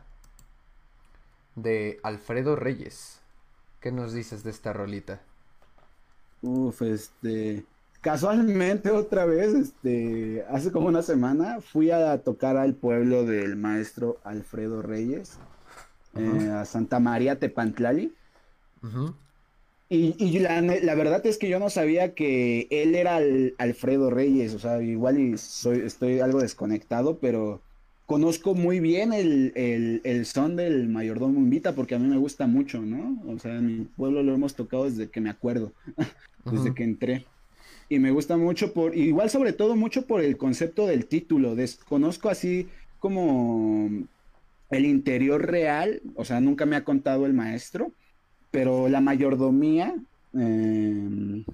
de Alfredo Reyes. ¿Qué nos dices de esta rolita? Uf, este casualmente otra vez, este, hace como una semana fui a tocar al pueblo del maestro Alfredo Reyes, eh, a Santa María Tepantlali. Y, y la, la verdad es que yo no sabía que él era el Alfredo Reyes, o sea, igual y soy, estoy algo desconectado, pero conozco muy bien el, el, el son del Mayordomo Invita porque a mí me gusta mucho, ¿no? O sea, en mi pueblo lo hemos tocado desde que me acuerdo, desde que entré. Y me gusta mucho por, igual sobre todo mucho por el concepto del título, desconozco así como el interior real, o sea, nunca me ha contado el maestro, pero la mayordomía, eh,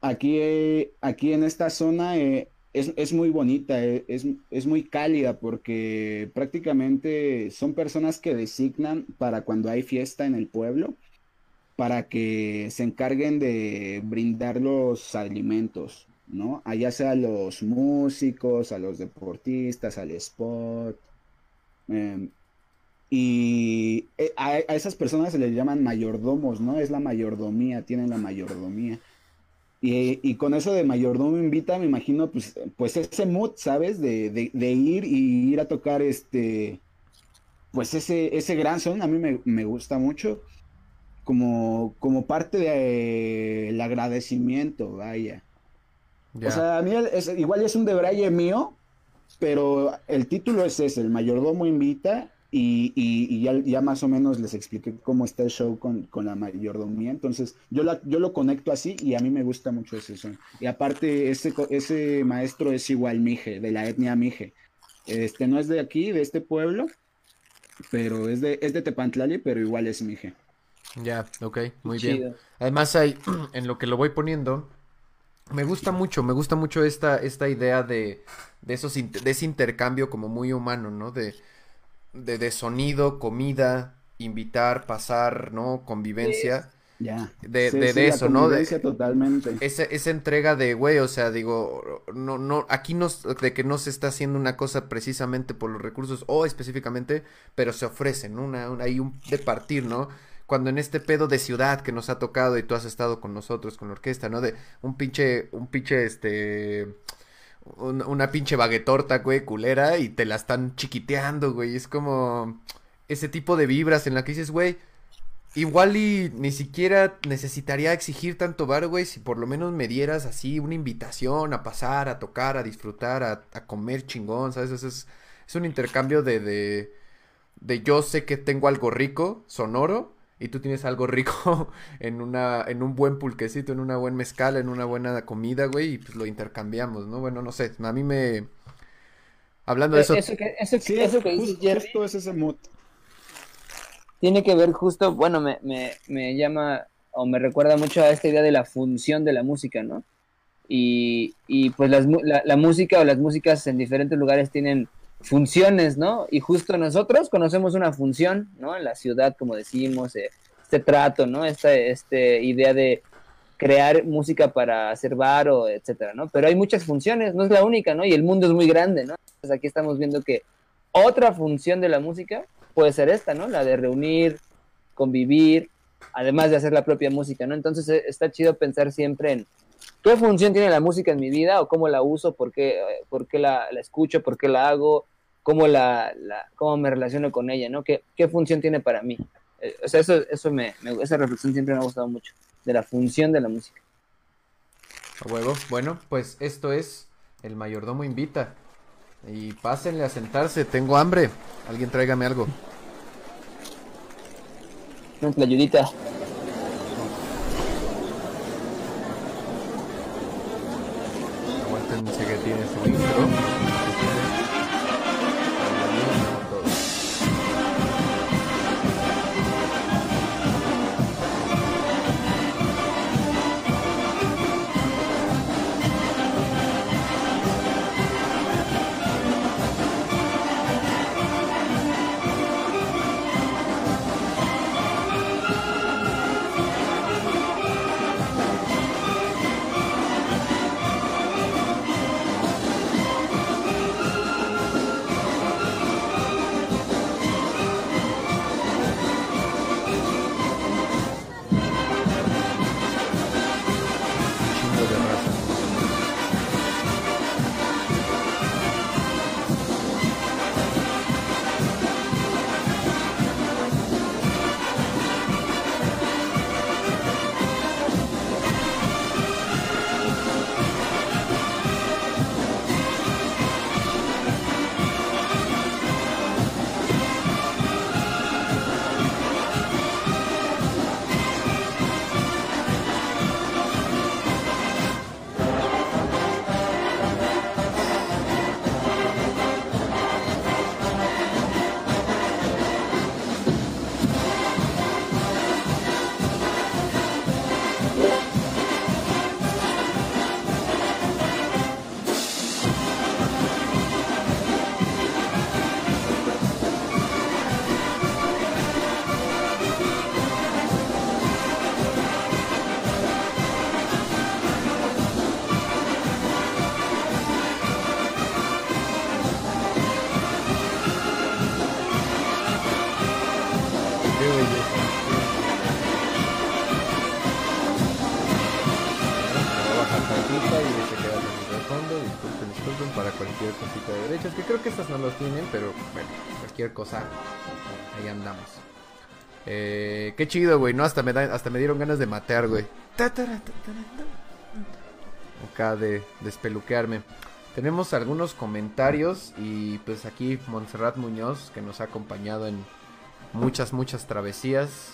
aquí, aquí en esta zona eh, es, es muy bonita, eh, es, es muy cálida porque prácticamente son personas que designan para cuando hay fiesta en el pueblo, para que se encarguen de brindar los alimentos, ¿no? Allá sea a los músicos, a los deportistas, al spot. Em, y eh, a, a esas personas se les llaman mayordomos, ¿no? Es la mayordomía, tienen la mayordomía. Y, y con eso de mayordomo invita, me imagino, pues, pues ese mood, ¿sabes? De, de, de ir y ir a tocar este, pues ese, ese gran son, a mí me, me gusta mucho, como, como parte del agradecimiento, vaya. Ya. O sea, a mí es, igual es un debraye mío, pero el título es ese, el mayordomo invita, y, y- y ya, ya más o menos les expliqué cómo está el show con, con la mayordomía, entonces yo, la, yo lo conecto así y a mí me gusta mucho ese son. Y aparte, ese, co- ese maestro es igual Mije, de la etnia Mije. Este no es de aquí, de este pueblo, pero es de, es de Tepantlali, pero igual es Mije. Ya, ok, muy bien. Además hay, en lo que lo voy poniendo, me gusta mucho, me gusta mucho esta, esta idea de, de esos, de ese intercambio como muy humano, ¿no? De, de, de sonido, comida, invitar, pasar, ¿no? Convivencia. Ya. De- Sí, de- sí, de la eso, ¿no? De- convivencia totalmente. Esa, esa entrega de, güey, o sea, digo, no, no, aquí no, de que no se está haciendo una cosa precisamente por los recursos o específicamente, pero se ofrece, ¿no? Una, una- hay un de partir, ¿no? Cuando en este pedo de ciudad que nos ha tocado y tú has estado con nosotros, con la orquesta, ¿no? De un pinche, un pinche, este, un- una pinche baguetorta, güey, culera, y te la están chiquiteando, güey, es como ese tipo de vibras en la que dices, güey, Igual y ni siquiera necesitaría exigir tanto bar, güey, si por lo menos me dieras así una invitación a pasar, a tocar, a disfrutar, a, a comer chingón, ¿sabes? Es, es, es un intercambio de, de, de yo sé que tengo algo rico, sonoro, y tú tienes algo rico en una, en un buen pulquecito, en una buena mezcal, en una buena comida, güey, y pues lo intercambiamos, ¿no? Bueno, no sé, a mí me... Hablando de eso... Eso que, eso, Sí, eso que dices, Jerry, justo es ese mood. tiene que ver justo, bueno, me, me, me llama o me recuerda mucho a esta idea de la función de la música, ¿no? Y, y pues las, mu- la, la música o las músicas en diferentes lugares tienen funciones, ¿no? Y justo nosotros conocemos una función, ¿no? En la ciudad, como decimos, eh, este trato, ¿no? Esta este idea de crear música para hacer bar o etcétera, ¿no? Pero hay muchas funciones, no es la única, ¿no? Y el mundo es muy grande, ¿no? Entonces aquí estamos viendo que otra función de la música puede ser esta, ¿no? La de reunir, convivir, además de hacer la propia música, ¿no? Entonces eh, está chido pensar siempre en qué función tiene la música en mi vida o cómo la uso, por qué, eh, por qué la, la escucho, por qué la hago, cómo, la, la- cómo me relaciono con ella, ¿no? ¿Qué, qué función tiene para mí? Eh, o sea, eso, eso me, me- esa reflexión siempre me ha gustado mucho, de la función de la música. A huevo. Bueno, pues esto es El Mayordomo Invita. Y pásenle a sentarse, tengo hambre. Alguien tráigame algo. Una ayudita. Cualquier cosa. Ahí andamos. Eh, qué chido, güey, ¿no? Hasta me, da- hasta me dieron ganas de matear, güey. Acá de despeluquearme. Tenemos algunos comentarios y pues aquí Montserrat Muñoz que nos ha acompañado en muchas, muchas travesías.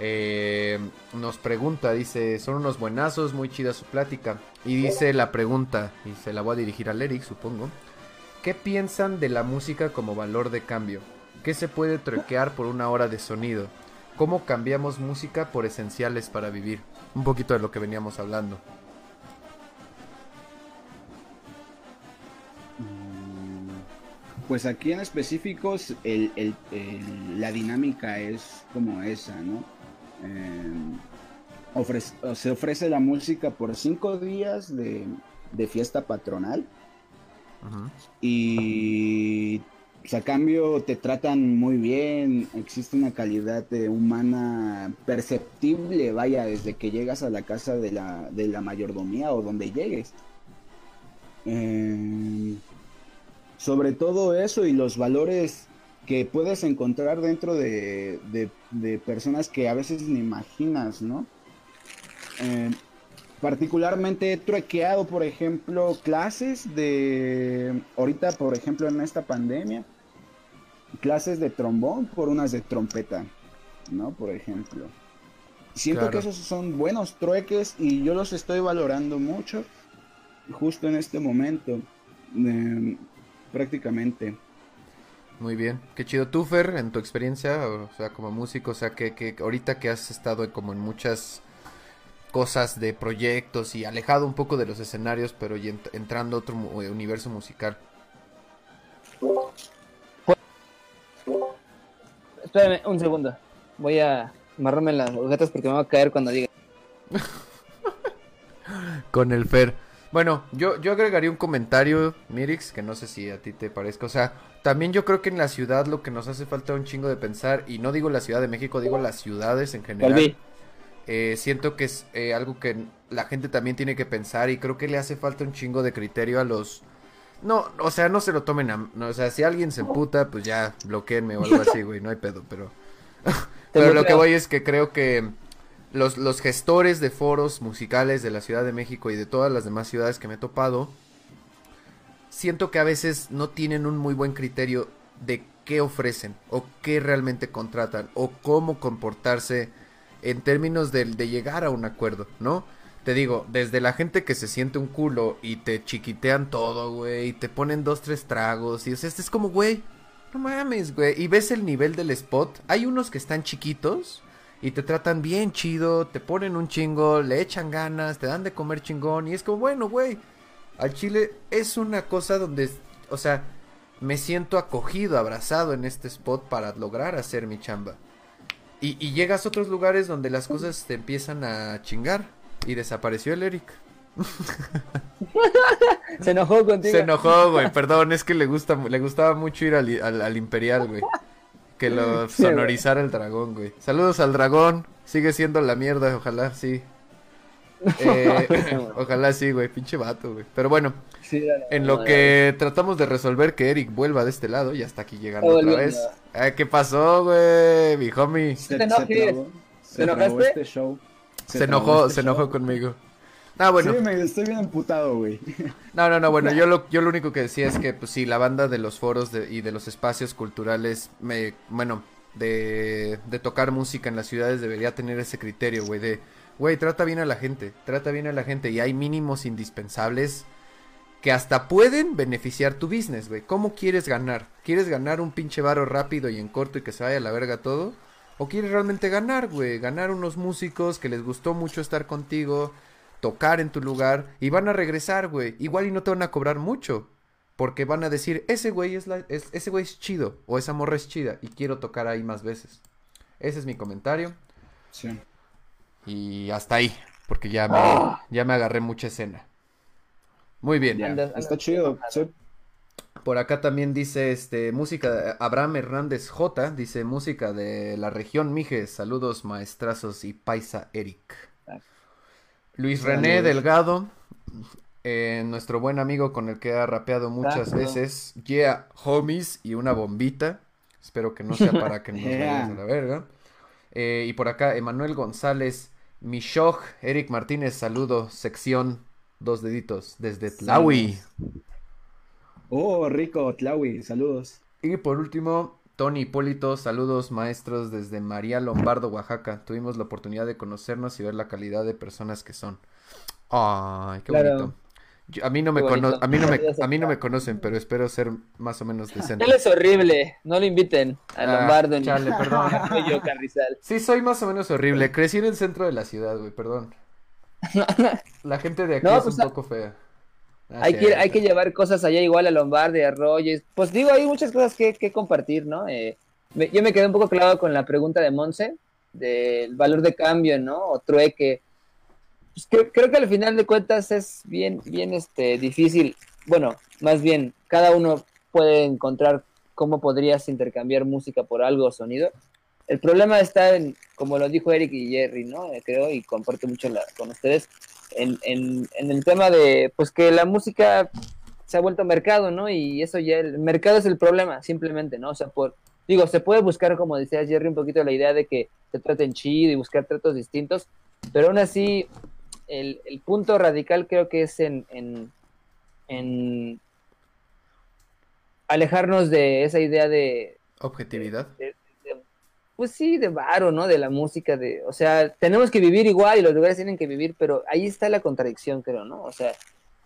Eh, nos pregunta, dice, son unos buenazos, muy chida su plática. Y dice la pregunta, y se la voy a dirigir al Eric, supongo. ¿Qué piensan de la música como valor de cambio? ¿Qué se puede troquear por una hora de sonido? ¿Cómo cambiamos música por esenciales para vivir? Un poquito de lo que veníamos hablando. Mm, Pues aquí en específicos la dinámica es como esa, ¿no? O se ofrece la música por cinco días de fiesta patronal Y a cambio te tratan muy bien, existe una calidad humana perceptible, vaya, desde que llegas a la casa de la, de la mayordomía o donde llegues. Eh, sobre todo eso y los valores que puedes encontrar dentro de, de- de personas que a veces ni imaginas, ¿no? Eh, particularmente he truequeado, por ejemplo, clases de, ahorita, por ejemplo, en esta pandemia, clases de trombón por unas de trompeta, ¿no? Por ejemplo. Siento Claro. que esos son buenos trueques y yo los estoy valorando mucho justo en este momento, eh, prácticamente. Muy bien. Qué chido. Tú, Fer, en tu experiencia, o sea, como músico, o sea, que, que ahorita que has estado como en muchas cosas de proyectos y alejado un poco de los escenarios, pero y ent- entrando a otro mu- eh, universo musical. Espérame un segundo. Voy a amarrarme las agujetas porque me va a caer cuando diga. Con el Fer. Bueno, yo, yo agregaría un comentario, Mirix, que no sé si a ti te parezca. O sea, también yo creo que en la ciudad lo que nos hace falta un chingo de pensar, y no digo la Ciudad de México, digo las ciudades en general. Volví. Eh, siento que es eh, algo que la gente también tiene que pensar y creo que le hace falta un chingo de criterio a los... No, o sea, no se lo tomen a... no, o sea, si alguien se emputa, pues ya bloqueenme o algo así, güey, no hay pedo, pero... pero lo que voy es que creo que los, los gestores de foros musicales de la Ciudad de México y de todas las demás ciudades que me he topado siento que a veces no tienen un muy buen criterio de qué ofrecen o qué realmente contratan o cómo comportarse en términos de, de llegar a un acuerdo, ¿no? Te digo, desde la gente que se siente un culo y te chiquitean todo, güey, y te ponen dos, tres tragos, y es, este es como, güey, no mames, güey, y ves el nivel del spot, hay unos que están chiquitos y te tratan bien chido, te ponen un chingo, le echan ganas, te dan de comer chingón, y es como, bueno, güey, al chile es una cosa donde, o sea, me siento acogido, abrazado en este spot para lograr hacer mi chamba. Y, y llegas a otros lugares donde las cosas te empiezan a chingar. Y desapareció el Eric. Se enojó contigo. Se enojó, güey. Perdón, es que le gusta, le gustaba mucho ir al, al, al Imperial, güey. Que lo sonorizara el dragón, güey. Saludos al dragón. Sigue siendo la mierda, ojalá, sí. Eh, ojalá sí, güey. Pinche vato, güey. Pero bueno, Sí, en lo que tratamos de resolver que Eric vuelva de este lado, ya está aquí llegando otra vez. Ah, ¿Qué pasó, güey? Mi homie. Se, te se enojes. trabó, ¿Te se trabó enojaste? este show. Se, enojó, este se enojó show. conmigo. Ah, bueno. Sí, me estoy bien emputado, güey. No, no, no, bueno, yo lo, yo lo único que decía es que, pues sí, la banda de los foros de- y de los espacios culturales, me, bueno, de, de tocar música en las ciudades debería tener ese criterio, güey, de, güey, trata bien a la gente, trata bien a la gente y hay mínimos indispensables que hasta pueden beneficiar tu business, güey. ¿Cómo quieres ganar? ¿Quieres ganar un pinche varo rápido y en corto y que se vaya a la verga todo? ¿O quieres realmente ganar, güey? Ganar unos músicos que les gustó mucho estar contigo, tocar en tu lugar y van a regresar, güey. Igual y no te van a cobrar mucho. Porque van a decir, ese güey es, la, es- ese güey es chido o esa morra es chida y quiero tocar ahí más veces. Ese es mi comentario Sí. Y hasta ahí, porque ya me, Ah. ya me agarré mucha escena. Muy bien. Está chido. sí. Por acá también dice este música Abraham Hernández J dice música de la región Mijes. Saludos maestrazos y paisa Eric. Luis René. Delgado, eh, nuestro buen amigo con el que ha rapeado muchas Exacto. veces. Yeah, homies y una bombita. Espero que no sea para que nos Yeah. vayamos a la verga. Eh, y por acá Emanuel González, Mishoj, Eric Martínez, saludo, sección, dos deditos, desde Tlawi. Oh, rico, Tlawi, saludos. Y por último, Tony Hipólito, saludos maestros desde María Lombardo, Oaxaca. Tuvimos la oportunidad de conocernos y ver la calidad de personas que son. Ay, qué Claro. bonito. Yo- a mí no me cono- a mí no me a mí no me conocen, pero espero ser más o menos decente. Él es horrible. No lo inviten a Ah, Lombardo ni chale, perdón. yo Carrizal. Sí, soy más o menos horrible. Crecí en el centro de la ciudad, güey, perdón. La gente de aquí No, es pues, un a- poco fea. Ah, hay, que, hay que llevar cosas allá igual a Lombardi, a Rogers. Pues digo, hay muchas cosas que, que compartir, ¿no? Eh, me- yo me quedé un poco clavado con la pregunta de Monse, del valor de cambio, ¿no? O trueque. Pues creo, creo que al final de cuentas es bien, bien este, difícil. Bueno, más bien, cada uno puede encontrar cómo podrías intercambiar música por algo o sonido. El problema está en, como lo dijo Eric y Jerry, ¿no? Eh, creo, y comparto mucho la- con ustedes, en, en, en el tema de, pues que la música se ha vuelto mercado, ¿no? Y eso ya, el mercado es el problema, simplemente, ¿no? O sea, por, digo, se puede buscar, como decía Jerry, un poquito la idea de que te traten chido y buscar tratos distintos, pero aún así, el, el punto radical creo que es en, en, en alejarnos de esa idea de, Objetividad. de- de- pues sí, de varo, ¿no? De la música, de, o sea, tenemos que vivir igual y los lugares tienen que vivir, pero ahí está la contradicción, creo, ¿no? O sea,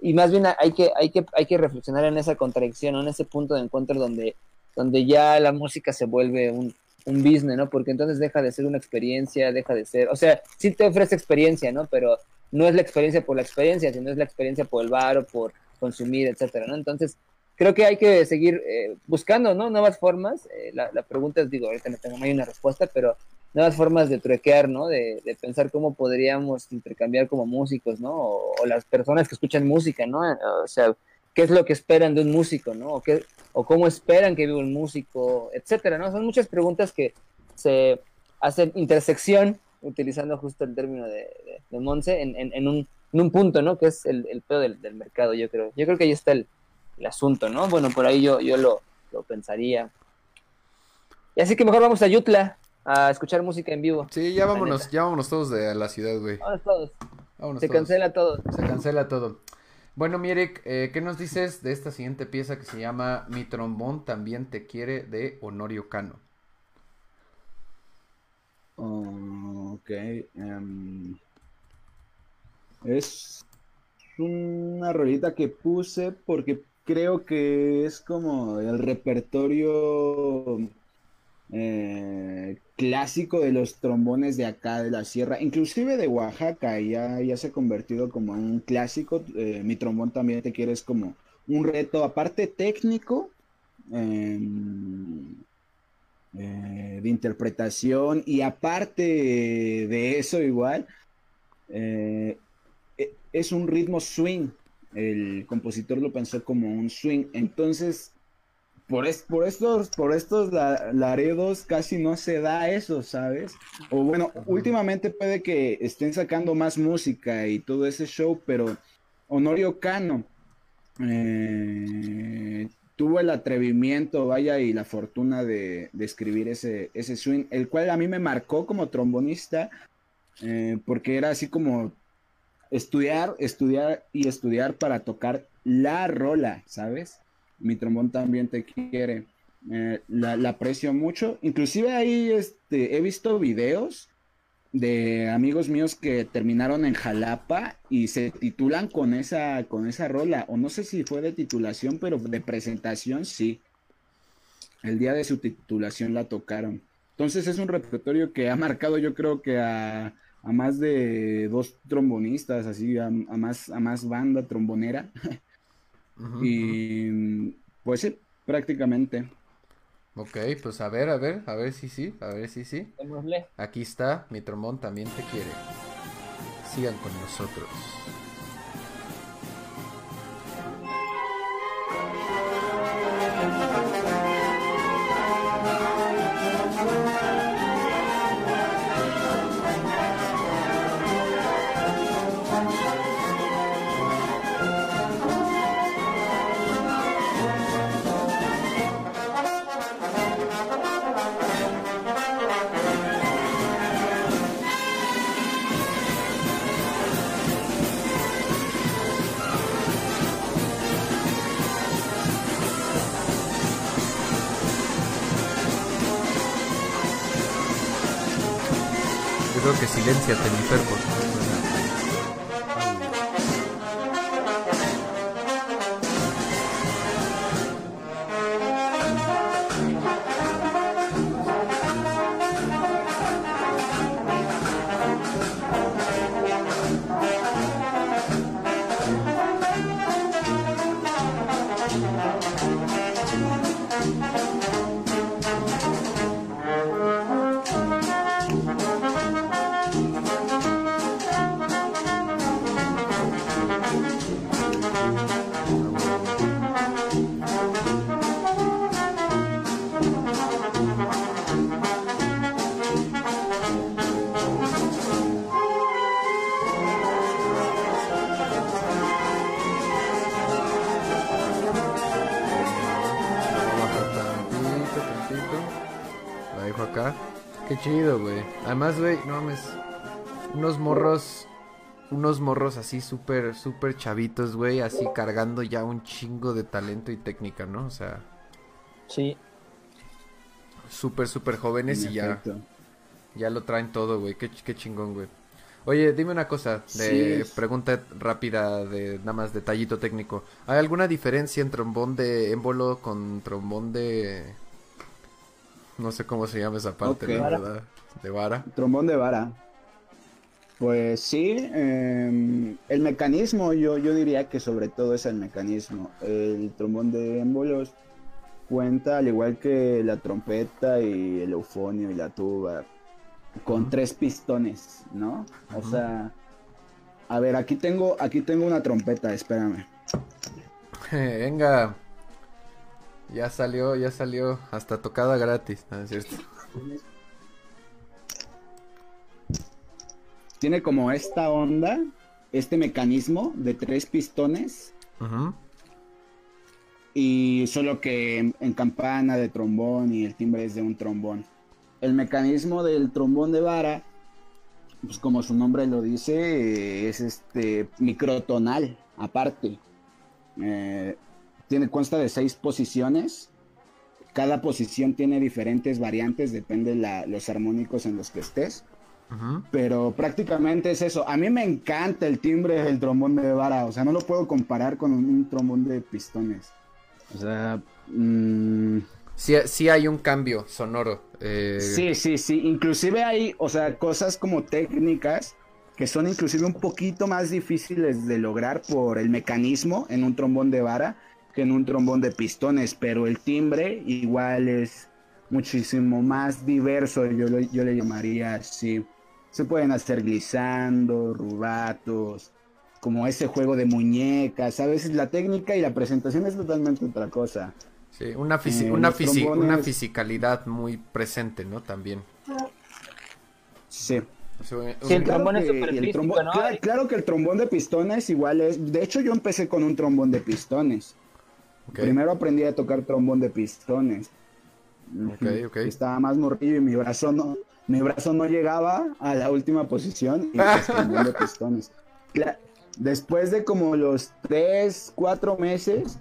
y más bien hay que, hay que, hay que reflexionar en esa contradicción, ¿no? En ese punto de encuentro donde, donde ya la música se vuelve un, un business, ¿no? Porque entonces deja de ser una experiencia, deja de ser, o sea, sí te ofrece experiencia, ¿no? Pero no es la experiencia por la experiencia, sino es la experiencia por el varo, por consumir, etcétera, ¿no? Entonces, creo que hay que seguir eh, buscando, ¿no? Nuevas formas. Eh, la, pregunta es, digo, ahorita no tengo no hay una respuesta, pero nuevas formas de truequear, ¿no? De, pensar cómo podríamos intercambiar como músicos, ¿no? O, o las personas que escuchan música, ¿no? O sea, ¿qué es lo que esperan de un músico, ¿no? O, qué, o cómo esperan que viva un músico, etcétera, ¿no? Son muchas preguntas que se hacen intersección, utilizando justo el término de, de, de Monse, en, en, en, un, en un punto, ¿no? Que es el, el pedo del, del mercado, yo creo. Yo creo que ahí está el, el asunto, ¿no? Bueno, por ahí yo, yo lo, lo pensaría. Y así que mejor vamos a Yutla a escuchar música en vivo. Sí, ya vámonos, ya vámonos todos de la ciudad, güey. Vamos todos. Vámonos Se todos. cancela todo. Se cancela todo. Bueno, Mierek, eh, ¿qué nos dices de esta siguiente pieza que se llama Mi trombón también te quiere de Honorio Cano? Ok. em, es una rolita que puse porque creo que es como el repertorio eh, clásico de los trombones de acá de la sierra, inclusive de Oaxaca, ya, ya se ha convertido como en un clásico. Eh, mi trombón también te quiere, es como un reto, aparte técnico, em, eh, de interpretación, y aparte de eso igual, eh, e- es un ritmo swing. El compositor lo pensó como un swing. Entonces, por, es- por estos, por estos la- Laredos casi no se da eso, ¿sabes? O bueno, últimamente puede que estén sacando más música y todo ese show, pero Honorio Cano eh, tuvo el atrevimiento, vaya, y la fortuna de, escribir ese, ese swing, el cual a mí me marcó como trombonista, eh, porque era así como estudiar, estudiar y estudiar para tocar la rola, ¿sabes? Mi trombón también te quiere. Eh, la, la aprecio mucho. Inclusive ahí este, he visto videos de amigos míos que terminaron en Jalapa y se titulan con esa, con esa rola. O no sé si fue de titulación, pero de presentación sí. El día de su titulación la tocaron. Entonces es un repertorio que ha marcado yo creo que a, a más de dos trombonistas, así, a, a más, a más banda trombonera. Y pues sí, prácticamente. Ok, pues a ver, a ver, a ver si sí, a ver si sí. Aquí está, mi trombón también te quiere. Sigan con nosotros. Que silenciate, güey. Además, güey, no mames. Unos morros. Unos morros así súper, súper chavitos, güey. Así cargando ya un chingo de talento y técnica, ¿no? O sea, Sí. súper, súper jóvenes En y ya, efecto. ya lo traen todo, güey. Qué, qué chingón, güey. Oye, dime una cosa, de Sí. pregunta rápida, de nada más detallito técnico. ¿Hay alguna diferencia en trombón de émbolo con trombón de... No sé cómo se llama esa parte, la Vara. verdad. De vara. Trombón de vara. Pues sí, em, el mecanismo, yo, yo diría que sobre todo es el mecanismo. El trombón de émbolos cuenta, al igual que la trompeta y el eufonio y la tuba, con tres pistones, ¿no? O sea, a ver, aquí tengo, aquí tengo una trompeta, espérame. Venga. Ya salió, ya salió. Hasta tocada gratis, ¿no es cierto? Tiene como esta onda, este mecanismo de tres pistones Ujú. y solo que en, en campana de trombón y el timbre es de un trombón. El mecanismo del trombón de vara, pues como su nombre lo dice, es este microtonal, aparte. Eh, tiene, consta de seis posiciones. Cada posición tiene diferentes variantes, depende de los armónicos en los que estés. Pero prácticamente es eso. A mí me encanta el timbre del trombón de vara. O sea, no lo puedo comparar con un, trombón de pistones. O sea... Mmm... Sí, hay un cambio sonoro. Eh. Sí, sí, sí. Inclusive hay, o sea, cosas como técnicas que son inclusive un poquito más difíciles de lograr por el mecanismo en un trombón de vara que en un trombón de pistones, pero el timbre igual es muchísimo más diverso, yo, yo le llamaría así. Se pueden hacer glissando, rubatos, como ese juego de muñecas. A veces la técnica y la presentación es totalmente otra cosa. Sí, una, eh, una, una fisicalidad muy presente, ¿no? También. Sí. el trombón es claro, que el trombón de pistones igual es. De hecho, yo empecé con un trombón de pistones. Primero aprendí a tocar trombón de pistones. Okay, okay. Estaba más morrillo y mi brazo no, mi brazo no llegaba a la última posición y pues, de pistones. Después de como los 3, 4 meses,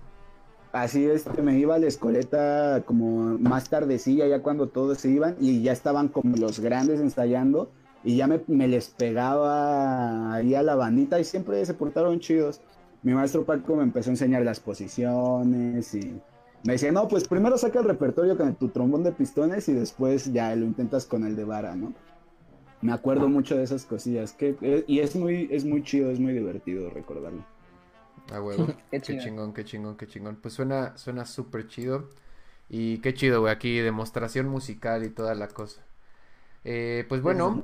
así este, me iba a la escoleta como más tardecilla, ya cuando todos se iban y ya estaban como los grandes ensayando y ya me, me les pegaba ahí a la bandita y siempre se portaron chidos. Mi maestro Paco me empezó a enseñar las posiciones y me decía, no, pues primero saca el repertorio con tu trombón de pistones y después ya lo intentas con el de vara, ¿no? Me acuerdo mucho de esas cosillas. Que, eh, y es muy, es muy chido, es muy divertido recordarlo. Ah, huevo. qué, chingón, qué chingón, qué chingón. Pues suena, suena súper chido. Y qué chido, güey, aquí demostración musical y toda la cosa. Eh, pues bueno,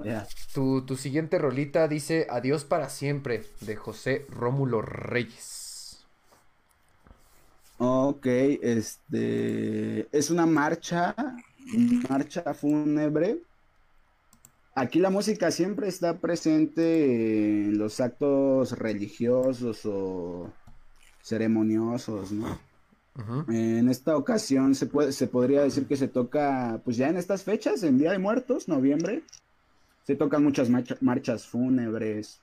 tu, tu siguiente rolita dice Adiós para siempre de José Rómulo Reyes. Ok, este es una marcha, marcha fúnebre. Aquí la música siempre está presente en los actos religiosos o ceremoniosos, ¿no? En esta ocasión se puede, se podría decir que se toca, pues ya en estas fechas, en Día de Muertos, noviembre, se tocan muchas marchas fúnebres.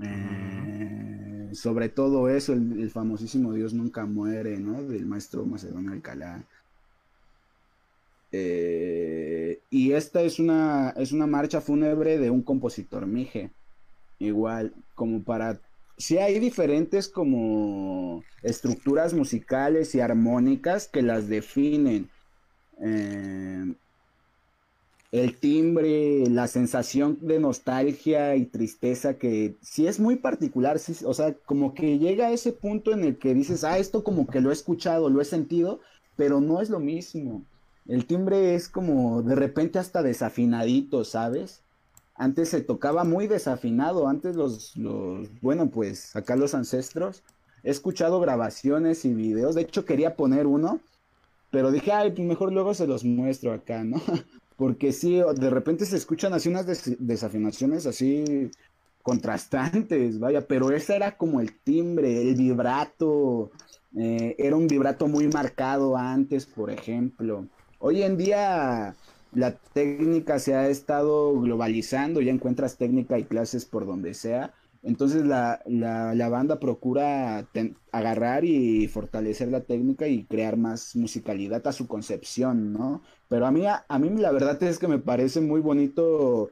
Eh, sobre todo eso, el, famosísimo Dios nunca muere, ¿no? Del maestro Macedonio Alcalá. Eh, y esta es una, es una marcha fúnebre de un compositor mije. Igual, como para... Sí hay diferentes como estructuras musicales y armónicas que las definen. Eh, el timbre, la sensación de nostalgia y tristeza que sí es muy particular, sí, o sea, como que llega a ese punto en el que dices, ah, esto como que lo he escuchado, lo he sentido, pero no es lo mismo. El timbre es como de repente hasta desafinadito, ¿sabes? Antes se tocaba muy desafinado, antes los, los, bueno, pues acá los ancestros, he escuchado grabaciones y videos, de hecho quería poner uno, pero dije, ay, pues mejor luego se los muestro acá, ¿no? Porque sí, de repente se escuchan así unas desafinaciones así contrastantes, vaya, pero ese era como el timbre, el vibrato, eh, era un vibrato muy marcado antes, por ejemplo. Hoy en día la técnica se ha estado globalizando, ya encuentras técnica y clases por donde sea, entonces la, la, banda procura agarrar y fortalecer la técnica y crear más musicalidad a su concepción, ¿no? Pero a mí, a, mí la verdad es que me parece muy bonito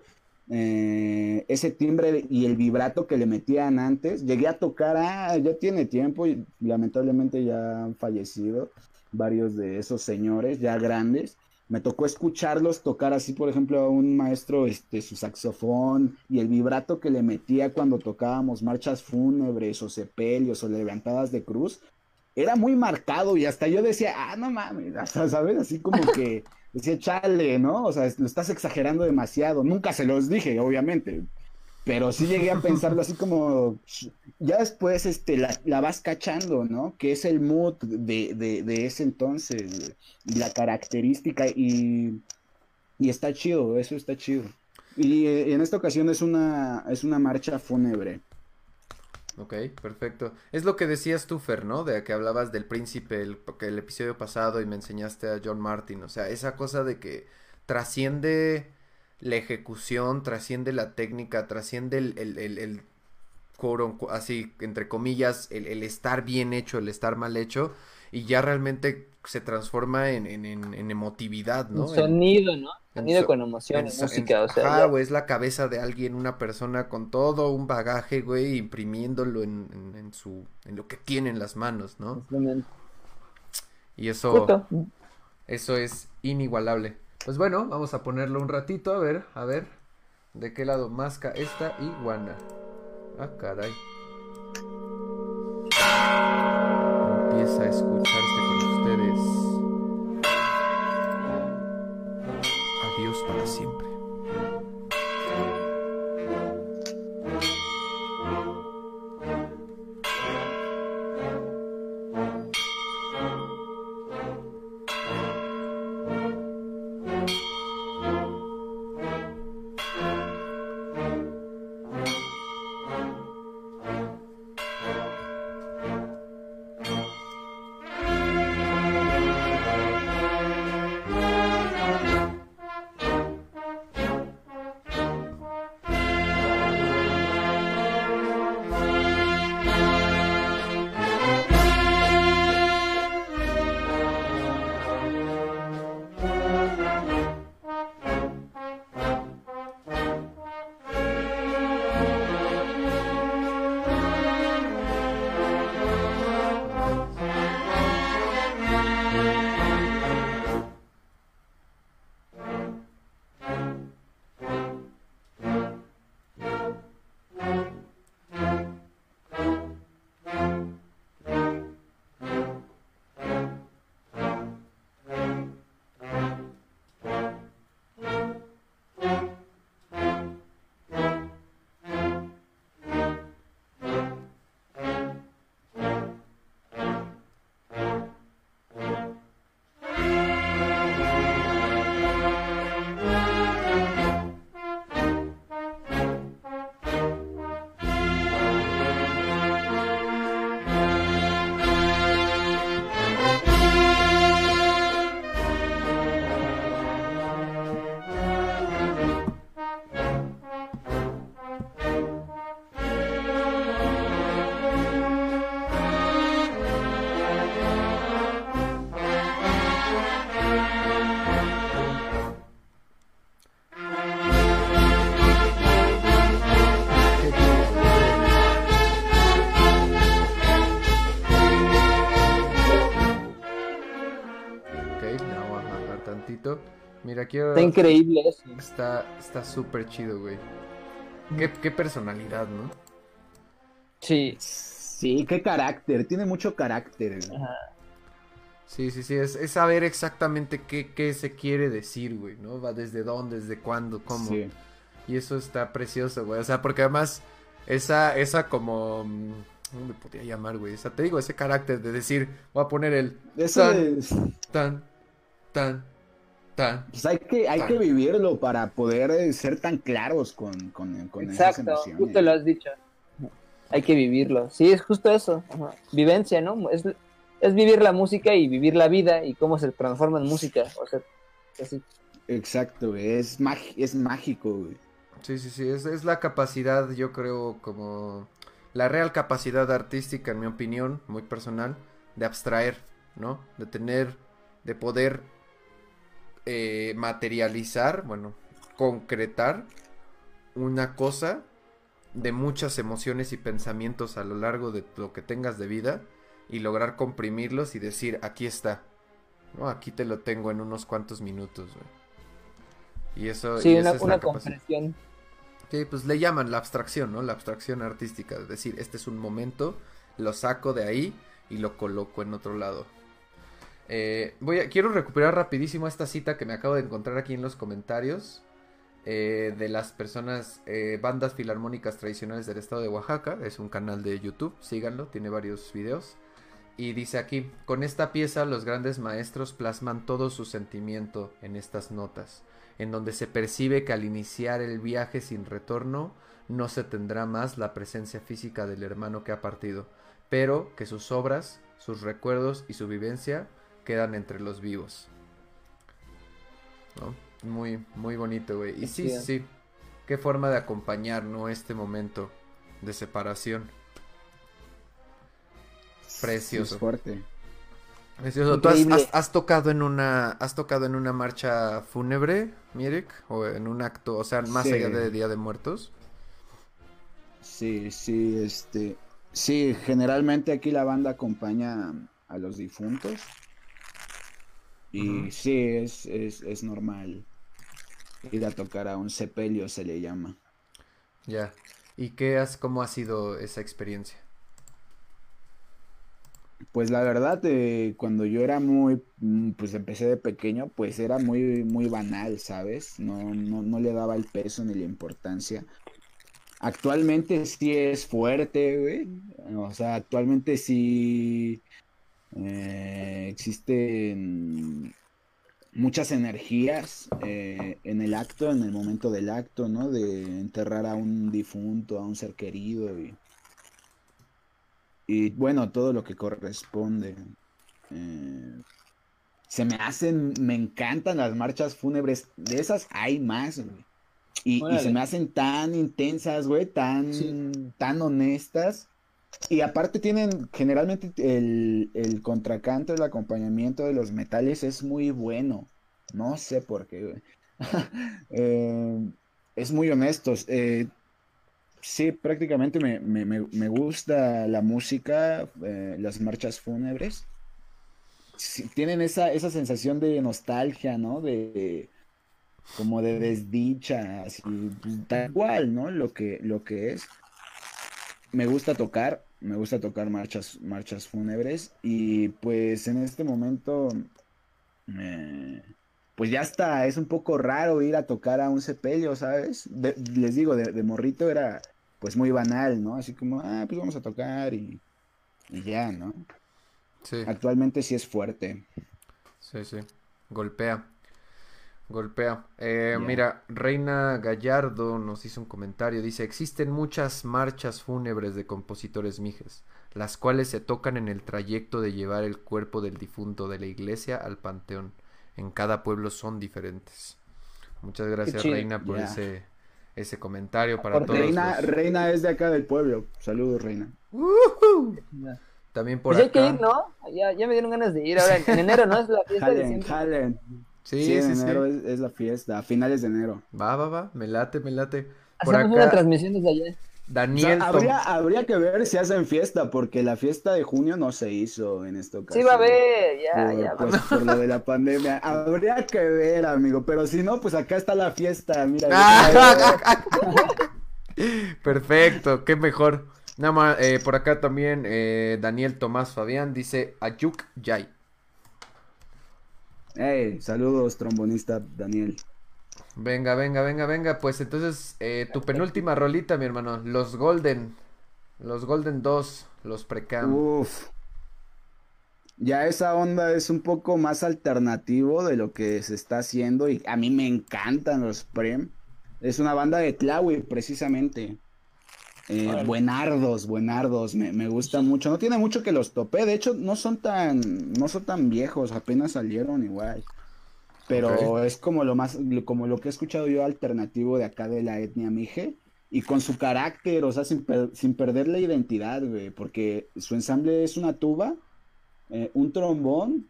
eh, ese timbre y el vibrato que le metían antes. Llegué a tocar, ah, ya tiene tiempo y lamentablemente ya han fallecido varios de esos señores ya grandes me tocó escucharlos tocar así, por ejemplo, a un maestro, este, su saxofón y el vibrato que le metía cuando tocábamos marchas fúnebres o sepelios o levantadas de cruz, era muy marcado y hasta yo decía, ah, no mames, ¿sabes? Así como que decía, chale, ¿no? O sea, lo estás exagerando demasiado. Nunca se los dije, obviamente. Pero sí llegué a pensarlo así como, ya después este, la, vas cachando, ¿no? Que es el mood de, de, ese entonces, la característica y, y, está chido, eso está chido. Y eh, en esta ocasión es una, es una marcha fúnebre. Ok, perfecto. Es lo que decías tú, Fer, ¿no? De que hablabas del príncipe el, el episodio pasado y me enseñaste a John Martin. O sea, esa cosa de que trasciende la ejecución, trasciende la técnica, trasciende el, así, entre comillas, el, el, estar bien hecho, el estar mal hecho, y ya realmente se transforma en, en, en emotividad, ¿no? sonido, ¿no? Sonido con emoción, música, o sea. güey, es la cabeza de alguien, una persona con todo un bagaje, güey, imprimiéndolo en, en, su, en lo que tiene en las manos, ¿no? Y eso, eso es inigualable. Pues bueno, vamos a ponerlo un ratito, a ver, a ver, de qué lado masca esta iguana. Ah, caray. Empieza a escucharse con ustedes. Adiós para siempre. Está increíble eso. Está está súper chido, güey. ¿Qué, personalidad, ¿no? Sí. Sí, qué carácter. Tiene mucho carácter. Sí, sí, sí. Es, saber exactamente qué, se quiere decir, güey, ¿no? Va desde dónde, desde cuándo, cómo. Y eso está precioso, güey. O sea, porque además, esa, esa como. Mm, ¿Cómo me podría llamar, güey? O sea, te digo, ese carácter de decir, voy a poner el. Eso tan, es... tan, tan, pues hay que, hay que vivirlo para poder eh, ser tan claros con, con, con Exacto, esas justo lo has dicho. Hay que vivirlo. Sí, es justo eso. Vivencia, ¿no? Es, es vivir la música y vivir la vida y cómo se transforma en música. O sea, así. Exacto, Es, es mágico, güey. Sí, sí, sí. Es, es la capacidad, yo creo, como. La real capacidad artística, en mi opinión, muy personal, de abstraer, ¿no? De tener. De poder eh, materializar, bueno, concretar una cosa de muchas emociones y pensamientos a lo largo de lo que tengas de vida y lograr comprimirlos y decir, aquí está, ¿no? Aquí te lo tengo en unos cuantos minutos, Y eso... Sí, una, una comprensión. Sí, pues le llaman la abstracción, ¿no? La abstracción artística, es decir, este es un momento, lo saco de ahí y lo coloco en otro lado. Eh, voy a, quiero recuperar rapidísimo esta cita que me acabo de encontrar aquí en los comentarios. Eh, de las personas, eh, bandas filarmónicas tradicionales del estado de Oaxaca. Es un canal de YouTube, síganlo, tiene varios videos. Y dice aquí, con esta pieza los grandes maestros plasman todo su sentimiento en estas notas, en donde se percibe que al iniciar el viaje sin retorno no se tendrá más la presencia física del hermano que ha partido, pero que sus obras, sus recuerdos y su vivencia quedan entre los vivos. ¿No? Muy, muy bonito, güey. Y sí, sí, qué forma de acompañar, ¿no? Este momento. de separación. Es Precioso. fuerte. Precioso. ¿Tú has, Increíble. has- has tocado en una has tocado en una marcha fúnebre, Mirek? O en un acto, o sea, más Sí. allá de Día de Muertos. Sí, sí, este. Sí, generalmente aquí la banda acompaña a los difuntos. Y sí, es, es, es normal ir a tocar a un sepelio, se le llama. Ya. ¿Y qué has, cómo ha sido esa experiencia? Pues la verdad, eh, cuando yo era muy, mm, pues empecé de pequeño, pues era muy, muy banal, ¿sabes? No, no, no le daba el peso ni la importancia. Actualmente sí es fuerte, güey. O sea, actualmente sí eh, existen muchas energías eh, en el acto, en el momento del acto, ¿no? De enterrar a un difunto, a un ser querido y, y bueno, todo lo que corresponde. Eh, se me hacen, me encantan las marchas fúnebres. De esas hay más, güey. Y, se me hacen tan intensas, güey, tan, Sí. tan honestas. Y aparte tienen, generalmente el, el contracanto, el acompañamiento de los metales es muy bueno. No sé por qué. Eh, es muy honesto. Eh, sí, prácticamente me, me- me- gusta la música, eh, las marchas fúnebres. Tienen esa, esa sensación de nostalgia, ¿no? De como de desdicha, así, pues, tal cual, ¿no? Lo que, lo que es. Me gusta tocar, me gusta tocar marchas, marchas fúnebres y pues en este momento, eh, pues ya está, es un poco raro ir a tocar a un sepelio, ¿sabes? De- les digo, de, de morrito era pues muy banal, ¿no? Así como, ah, pues vamos a tocar y, y ya, ¿no? Sí, Actualmente sí es fuerte. sí, sí. Golpea. Golpea. Eh. Mira, Reina Gallardo nos hizo un comentario. Dice, existen muchas marchas fúnebres de compositores mijes, las cuales se tocan en el trayecto de llevar el cuerpo del difunto de la iglesia al panteón. En cada pueblo son diferentes. Muchas gracias. Reina, por ese, ese comentario para Por todos. Reina, los- Reina es de acá del pueblo. Saludos, Reina. También por Pues ya hay que acá. ir, ¿no? Ya, ya me dieron ganas de ir. Ahora en enero, ¿no? Es la fiesta de siempre. Sí, Sí, en sí, sí. enero es, es la fiesta, a finales de enero. Va, va, va. Me late, me late. Por Hacemos una transmisión desde allá. O sea, Daniel habría, habría que ver si hacen fiesta, porque la fiesta de junio no se hizo en esta ocasión. Sí, va a ver. Ya, Por, ya. pues, por lo de la pandemia. Habría que ver, amigo. Pero si no, pues acá está la fiesta. Mira. Ah, Perfecto, qué mejor. Nada más, eh, por acá también eh, Daniel Tomás Fabián dice Ayuk Yay. Hey, saludos, trombonista Daniel. Venga, venga, venga, venga. Pues entonces, eh, tu penúltima rolita, mi hermano. Los Golden. Los Golden 2. Los Precam. Uf. Ya esa onda es un poco más alternativo de lo que se está haciendo y a mí me encantan los Prem. Es una banda de Tlawi, precisamente. Eh, buenardos, buenardos, me, me gusta mucho. No tiene mucho que los topé, de hecho no son tan, no son tan viejos, apenas salieron igual. Pero es como lo más, como lo que he escuchado yo alternativo de acá de la etnia Mije. Y con su carácter, o sea, sin, per- sin perder la identidad, güey, porque su ensamble es una tuba, eh, un trombón,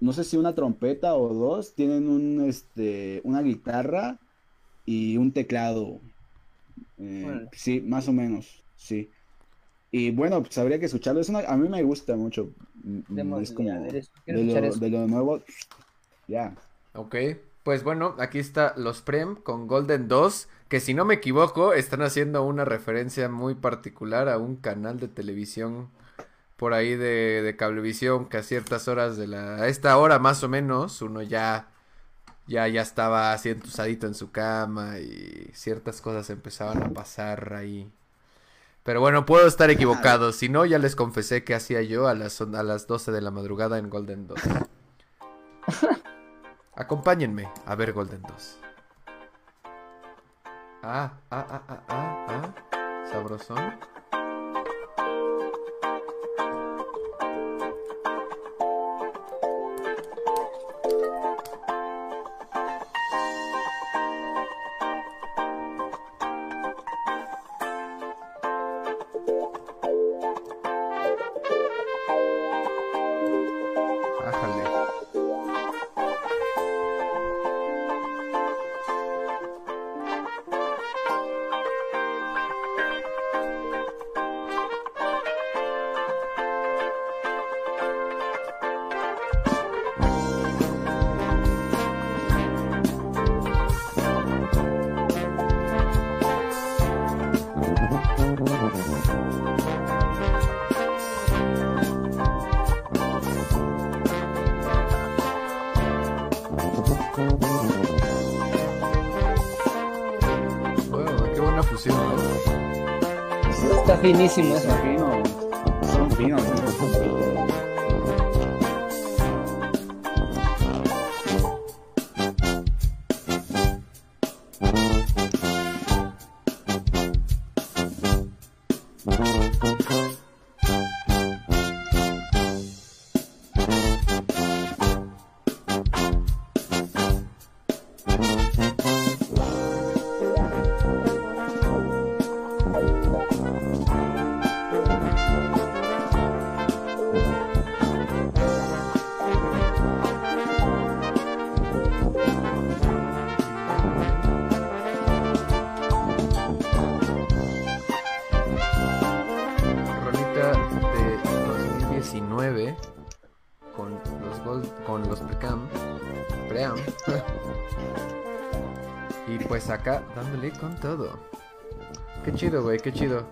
no sé si una trompeta o dos, tienen un, este, una guitarra y un teclado. Eh, sí, más o menos, sí. Y bueno, pues habría que escucharlo. Es una, a mí me gusta mucho. mm, Demos es de- como de lo, de lo nuevo. Ya. Ok. Pues bueno, aquí está los Prem con Golden 2. Que si no me equivoco, están haciendo una referencia muy particular a un canal de televisión por ahí de, de cablevisión que a ciertas horas de la... A esta hora más o menos, uno ya... Ya, ya estaba así entusadito en su cama y ciertas cosas empezaban a pasar ahí. Pero bueno, puedo estar equivocado. Si no, ya les confesé que hacía yo a las, a las 12 de la madrugada en Golden 2. Acompáñenme a ver Golden 2. Ah, ah, ah, ah, ah, ah. Sabrosón. Finísimo pues acá dándole con todo. Qué chido, güey, qué chido.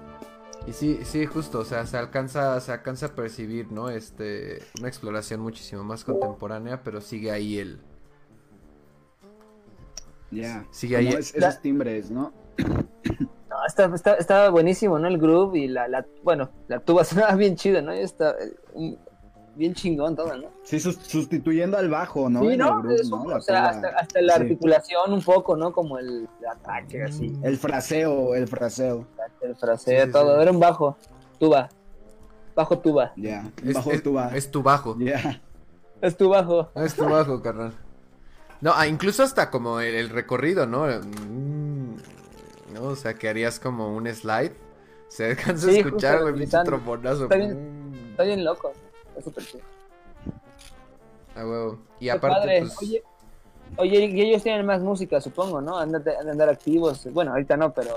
Y sí, sí, justo, o sea, se alcanza, se alcanza a percibir, ¿no? Este, una exploración muchísimo más contemporánea, pero sigue ahí el, Ya. Sigue ahí- es- esos timbres, ¿no? No, está, está, está buenísimo, ¿no? El groove y la, la bueno, la tuba sonaba bien chido, ¿no? Y está eh, un- bien chingón todo, ¿no? Sí, sus- sustituyendo al bajo, ¿no? sí, ¿no? hasta, hasta la Sí. articulación un poco, ¿no? Como el ataque, así. El fraseo, el fraseo. El fraseo, Sí, sí, todo. sí. Era un bajo, tuba. Bajo tuba. Ya. es, bajo es- tuba. es tu bajo. Ya. Es tu bajo. Es tu bajo, carnal. No, ah, incluso hasta como el, el recorrido, ¿no? Mm, ¿no? O sea, que harías como un slide. Se alcanza a escuchar, güey, pinche trombonazo. Está bien. Mm, Está bien loco. Es súper chido. a huevo. Y aparte, padre. pues. Oye, oye, y ellos tienen más música, supongo, ¿no? Han de, han de andar activos. Bueno, ahorita no, pero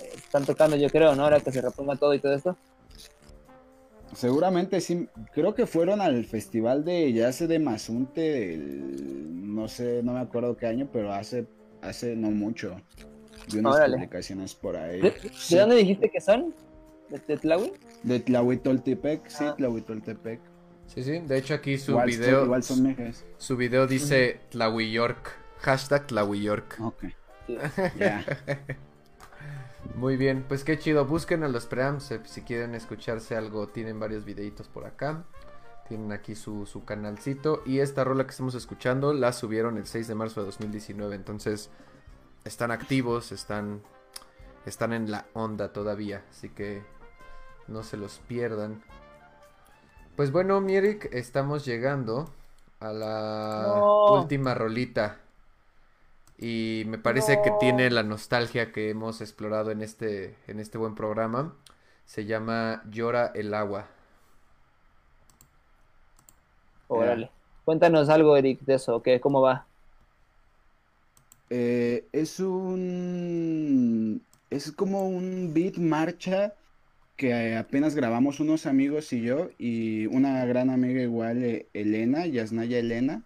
eh, están tocando, yo creo, ¿no? Ahora que se reponga todo y todo esto. Seguramente sí. Creo que fueron al festival de jazz de Mazunte. del- no sé, no me acuerdo qué año, pero hace, hace no mucho. Vi unas Órale. publicaciones por ahí. ¿De, Sí. de dónde dijiste que son? ¿De Tetlawi? De Tlahuitoltepec, sí, Ah. Tlahuitoltepec. Sí, sí. De hecho, aquí su Igual, video. son, igual son mejes. Su video dice Tlahui York. Hashtag Tlahui York. Ok. Ya. Muy bien, pues qué chido. Busquen a los preamps eh, si quieren escucharse algo. Tienen varios videitos por acá. Tienen aquí su, su canalcito. Y esta rola que estamos escuchando la subieron el 6 de marzo de 2019. Entonces están activos, están, están en la onda todavía. Así que no se los pierdan. Pues bueno, Mierik, estamos llegando a la No. última rolita. Y me parece que tiene la nostalgia que hemos explorado en este, en este buen programa. Se llama Llora el agua. Órale. Cuéntanos algo, Eric, de eso, ¿qué? ¿Cómo va? Eh, es un. Es como un beat marcha que apenas grabamos unos amigos y yo, y una gran amiga igual, eh, Elena, Yasnaya Elena.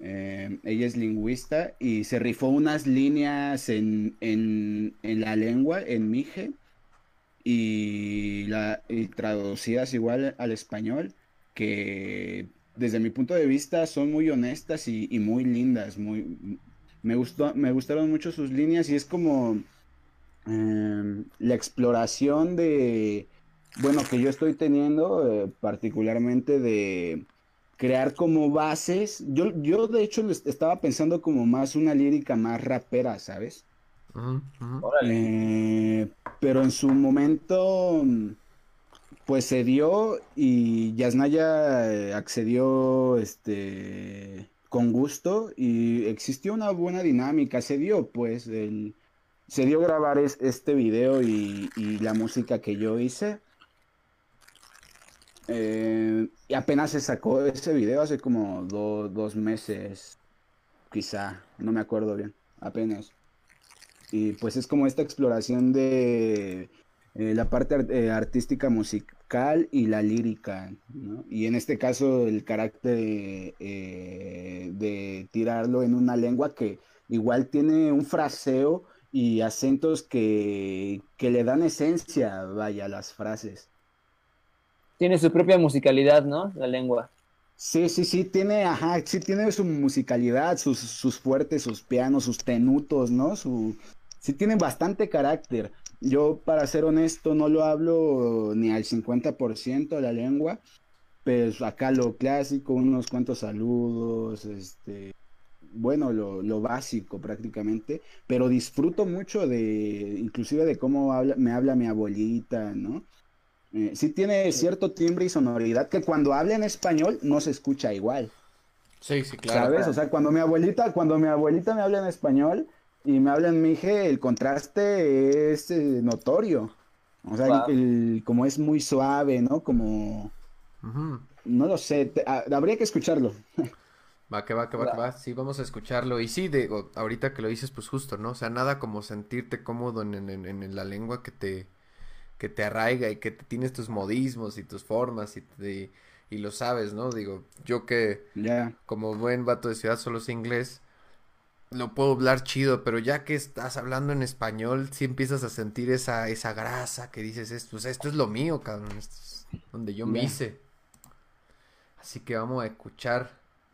Eh, ella es lingüista y se rifó unas líneas en, en, en la lengua, en mije, y, la, y traducidas igual al español, que desde mi punto de vista son muy honestas y, y muy lindas, muy, me gustó, me gustaron mucho sus líneas y es como em, la exploración de, bueno, que yo estoy teniendo, eh, particularmente de crear como bases. Yo, yo de hecho les- estaba pensando como más una lírica más rapera, ¿sabes? Órale. Eh, pero en su momento, mm, pues se dio y Yasnaya eh, accedió este, con gusto y existió una buena dinámica. Se dio, pues, el, se dio grabar es- este video y, y la música que yo hice. Eh, y apenas se sacó ese video hace como do- dos meses, quizá, no me acuerdo bien, apenas. Y pues es como esta exploración de eh, la parte ar- eh, artística musical y la lírica. Y en este caso el carácter eh, de tirarlo en una lengua que igual tiene un fraseo y acentos que, que le dan esencia, vaya, a las frases. Tiene su propia musicalidad, ¿no? La lengua. Sí, sí, sí, tiene, ajá, sí tiene su musicalidad, sus, sus fuertes, sus pianos, sus tenutos, ¿no? Su, sí tienen bastante carácter, yo, para ser honesto, no lo hablo ni al 50% la lengua, pues acá lo clásico, unos cuantos saludos, este, bueno, lo, lo, básico prácticamente, pero disfruto mucho de, inclusive de cómo habla, me habla mi abuelita, ¿no? Eh, sí tiene cierto timbre y sonoridad que cuando habla en español no se escucha igual. Sí, sí, claro. ¿Sabes? O sea, cuando mi abuelita, cuando mi abuelita me habla en español y me habla en mije, el contraste es eh, notorio. O sea, el, como es muy suave, ¿no? Como... No lo sé, habría que escucharlo. Va, que va, que va, que va. Sí, vamos a escucharlo. Y sí, digo, ahorita que lo dices, pues justo, ¿no? O sea, nada como sentirte cómodo en, en, en la lengua que te, que te arraiga y que te tienes tus modismos y tus formas y, y lo sabes, ¿no? Digo, yo que como buen vato de ciudad solo sé inglés, no puedo hablar chido, pero ya que estás hablando en español, sí empiezas a sentir esa, esa grasa que dices, esto, esto es lo mío, cabrón, esto es donde yo me hice. Así que vamos a escuchar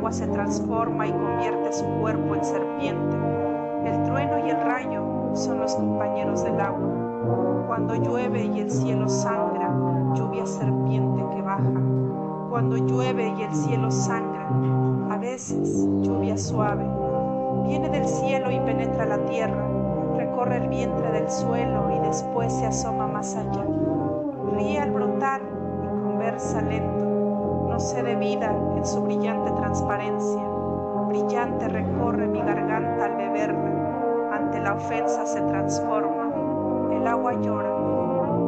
agua se transforma y convierte su cuerpo en serpiente. El trueno y el rayo son los compañeros del agua. Cuando llueve y el cielo sangra, lluvia serpiente que baja. Cuando llueve y el cielo sangra, a veces lluvia suave. Viene del cielo y penetra la tierra, recorre el vientre del suelo y después se asoma más allá. Ríe al brotar y conversa lento. De vida en su brillante transparencia. Brillante recorre mi garganta al beberla. Ante la ofensa se transforma. El agua llora.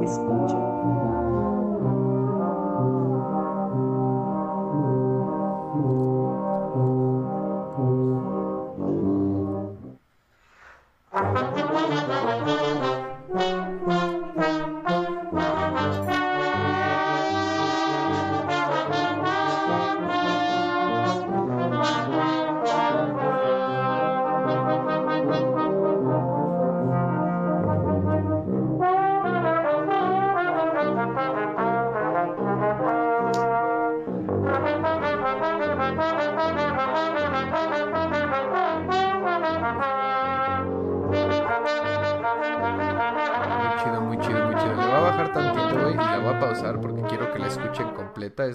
Escucha.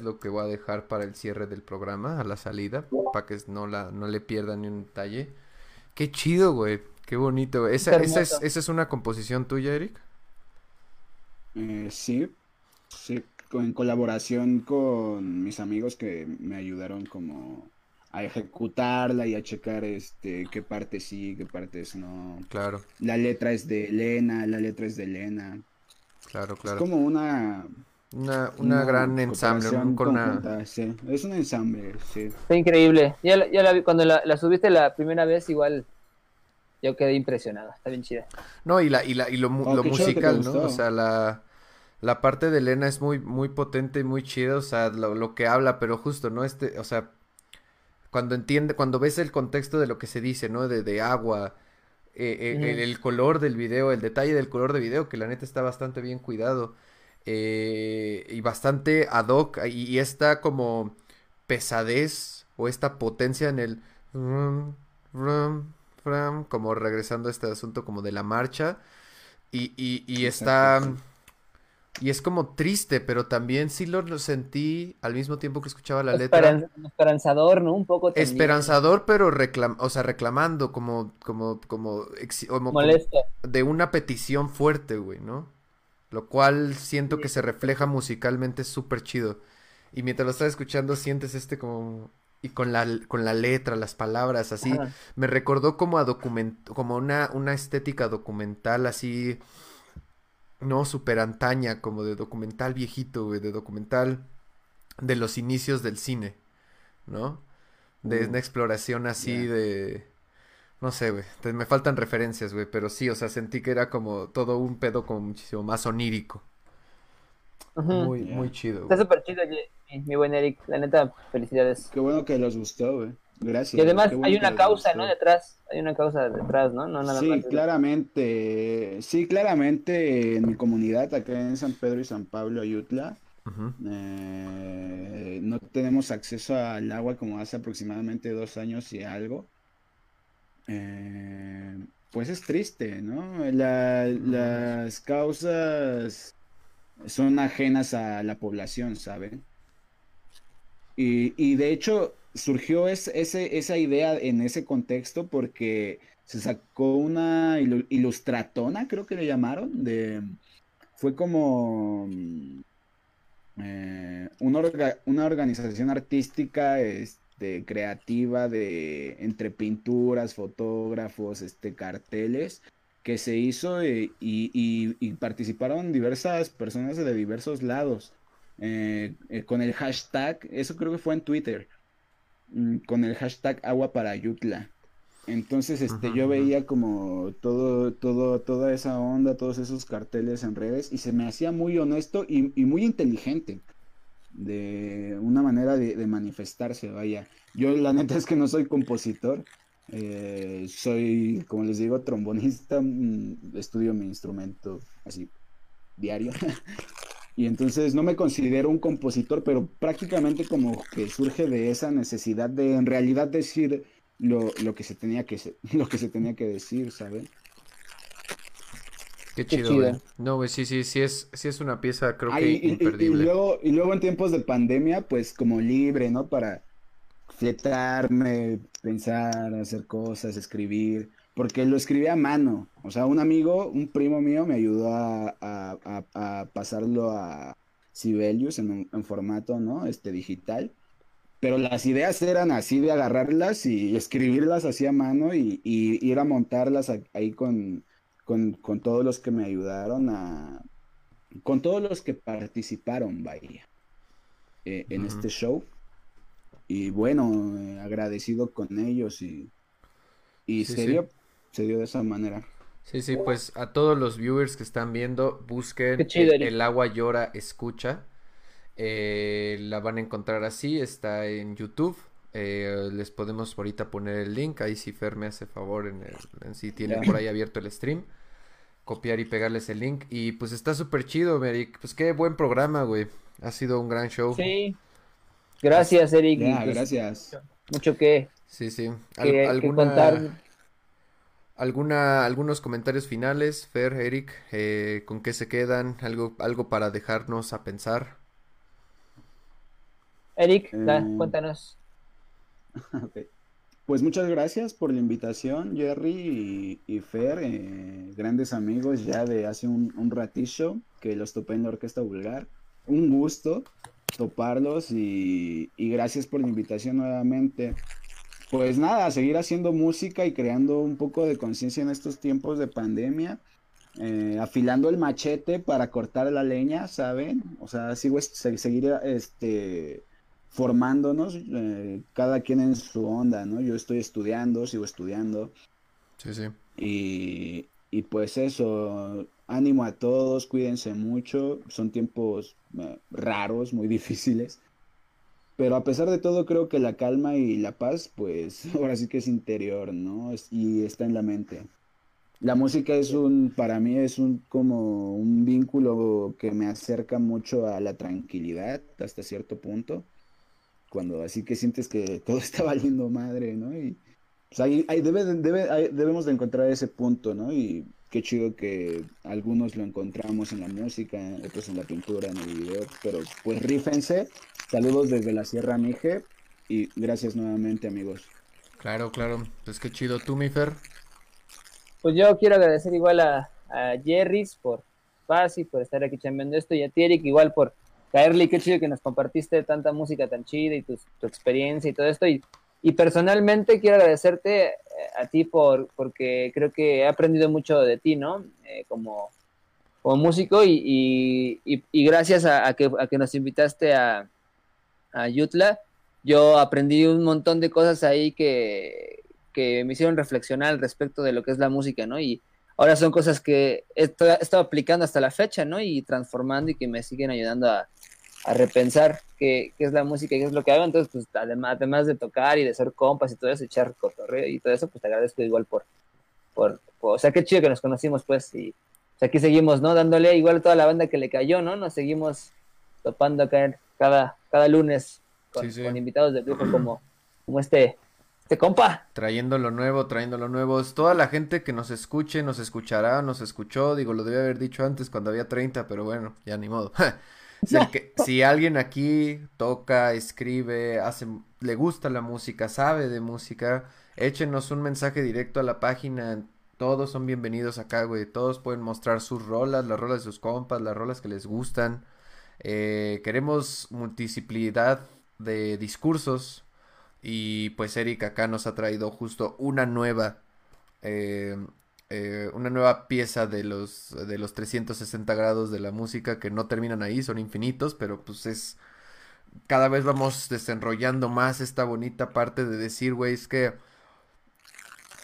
Lo que voy a dejar para el cierre del programa, a la salida, para que no, la, no le pierdan ni un detalle. Qué chido, güey. Qué bonito. ¿Esa, esa, es, ¿Esa es una composición tuya, Eric? Eh, sí, sí, en colaboración con mis amigos que me ayudaron como a ejecutarla y a checar este qué partes sí, qué partes no. Claro. La letra es de Elena, la letra es de Elena. Claro, claro. Es como una una, una, gran ensamble, con una... sí. Es un ensamble, sí. Está increíble. Ya, ya la vi, cuando la, la, subiste la primera vez, igual yo quedé impresionado. Está bien chida. No, y la, y la, y lo, oh, lo musical, ¿no? O sea, la, la parte de Elena es muy, muy potente y muy chida, o sea, lo, lo que habla, pero justo, ¿no? Este, o sea, cuando entiende, cuando ves el contexto de lo que se dice, ¿no? De, de agua, eh, eh, el, el, color del video, el detalle del color de video, que la neta está bastante bien cuidado. Eh, y bastante ad hoc, y, y está como pesadez o esta potencia en el como regresando a este asunto como de la marcha y, y, y está y es como triste, pero también sí lo, sentí al mismo tiempo que escuchaba la letra. Esperanzador, ¿no? Un poco Esperanzador, pero reclam o sea, reclamando como, como, como, Molesto. de una petición fuerte, güey, ¿no? Lo cual siento que se refleja musicalmente súper chido. Y mientras lo estás escuchando sientes este como... Y con la, con la letra, las palabras, así. Me recordó como a document... como una, una estética documental así no, súper antaña, como de documental viejito, güey, de documental de los inicios del cine, ¿no? De una exploración así de... No sé, güey, me faltan referencias, güey, pero sí, o sea, sentí que era como todo un pedo como muchísimo más onírico. Muy, muy chido. Está súper chido, mi buen Eric, la neta, felicidades. Qué bueno que los gustó, güey. Gracias. Y además hay una causa, ¿no? Detrás, hay una causa detrás, ¿no? no nada sí, claramente, sí, claramente en mi comunidad, acá en San Pedro y San Pablo, Ayutla, eh, no tenemos acceso al agua como hace aproximadamente dos años y algo. Eh, pues es triste, ¿no? las causas son ajenas a la población, ¿saben? Y, y de hecho, surgió ese, esa idea en ese contexto porque se sacó una ilustratona, creo que le llamaron, de fue como eh, una, una, organización artística creativa de entre pinturas, fotógrafos, este, carteles que se hizo eh, y, participaron diversas personas de diversos lados eh, con el hashtag, eso creo que fue en Twitter, Mm, con el hashtag agua para Yutla. Entonces, este, yo veía como todo, todo, toda esa onda, todos esos carteles en redes, y se me hacía muy honesto y, muy inteligente. De una manera de, manifestarse, vaya. Yo la neta es que no soy compositor. Eh, soy, como les digo, trombonista. Mm, estudio mi instrumento así diario. Y entonces no me considero un compositor, pero prácticamente como que surge de esa necesidad de en realidad decir lo, que se tenía que lo que se tenía que decir, ¿sabes? Qué chido, No, güey, sí, sí, sí es, sí es una pieza, creo que imperdible. Y, luego, y luego en tiempos de pandemia, pues como libre, ¿no? Para fletarme, pensar, hacer cosas, escribir porque lo escribí a mano. O sea, un amigo, un primo mío me ayudó a, pasarlo a Sibelius en, en, formato, ¿no? Este digital. Pero las ideas eran así de agarrarlas y escribirlas así a mano y, ir a montarlas ahí con, con, todos los que me ayudaron a... Con todos los que participaron, vaya, eh, en este show. Y bueno, eh, agradecido con ellos y, y serio, se dio de esa manera. Sí, sí, pues a todos los viewers que están viendo, busquen el, agua llora, escucha. Eh, la van a encontrar así, está en YouTube. Eh, les podemos ahorita poner el link, ahí si Fer me hace favor en, el, si tiene por ahí abierto el stream. Copiar y pegarles el link. Y pues está súper chido, Eric. Pues qué buen programa, güey. Ha sido un gran show. Sí. Gracias, Eric. Pues, gracias. Mucho que, sí, sí. ¿Alguna... ¿Alguna, algunos comentarios finales, Fer, Eric, eh, con qué se quedan, algo, algo para dejarnos a pensar. Eric, eh, cuéntanos. Pues muchas gracias por la invitación, Jerry y, Fer, eh, grandes amigos ya de hace un, ratillo que los topé en la Orquesta Vulgar. Un gusto toparlos y, y gracias por la invitación nuevamente pues nada, seguir haciendo música y creando un poco de conciencia en estos tiempos de pandemia. Eh, afilando el machete para cortar la leña, ¿saben? O sea, sigo seguir este, formándonos, eh, cada quien en su onda, ¿no? Yo estoy estudiando, sigo estudiando. Sí, sí. Y, y pues eso, ánimo a todos, cuídense mucho, son tiempos eh, raros, muy difíciles. Pero a pesar de todo, creo que la calma y la paz, pues ahora sí que es interior, ¿no? Y está en la mente. La música es un, para mí es un como un vínculo que me acerca mucho a la tranquilidad hasta cierto punto. Cuando así que sientes que todo está valiendo madre, ¿no? Y pues ahí, ahí debe, debe, ahí debemos de encontrar ese punto, ¿no? Y qué chido que algunos lo encontramos en la música, otros en la pintura, en el video, pero pues rífense. Saludos desde la Sierra Mije y gracias nuevamente, amigos. Claro, claro. Pues qué chido. ¿Tú, mi Fer? Pues yo quiero agradecer igual a, a Jerry's por Pasi, por estar aquí chambeando esto, y a ti, Eric, igual por caerle. Qué chido que nos compartiste tanta música tan chida y tu, experiencia y todo esto. Y, personalmente quiero agradecerte eh, a ti por porque creo que he aprendido mucho de ti, ¿no? Eh, como, como músico y, gracias a, que, nos invitaste a, Yutla, yo aprendí un montón de cosas ahí que, que me hicieron reflexionar al respecto de lo que es la música, ¿no? Y ahora son cosas que he estado aplicando hasta la fecha, ¿no? Y transformando y que me siguen ayudando a, a repensar qué, qué, es la música y qué es lo que hago. Entonces, pues además, además de tocar y de ser compas y todo eso, echar cotorreo y todo eso, pues te agradezco igual por, por, por o sea, qué chido que nos conocimos, pues, y aquí seguimos, ¿no? Dándole igual a toda la banda que le cayó, ¿no? Nos seguimos topando acá cada, cada lunes con, sí, sí. con invitados de lujo como, como este, este compa. Trayendo lo nuevo, trayendo lo nuevo. Toda la gente que nos escuche, nos escuchará, nos escuchó. Digo, lo debía haber dicho antes cuando había 30, pero bueno, ya ni modo. Si, que, si, alguien aquí toca, escribe, hace, le gusta la música, sabe de música, échenos un mensaje directo a la página. Todos son bienvenidos acá, güey. Todos pueden mostrar sus rolas, las rolas de sus compas, las rolas que les gustan. Eh, queremos multidisciplidad de discursos. Y pues Eric acá nos ha traído justo una nueva eh, eh, una nueva pieza de los, de los 360 grados de la música que no terminan ahí, son infinitos, pero pues es... Cada vez vamos desenrollando más esta bonita parte de decir, güey, es que...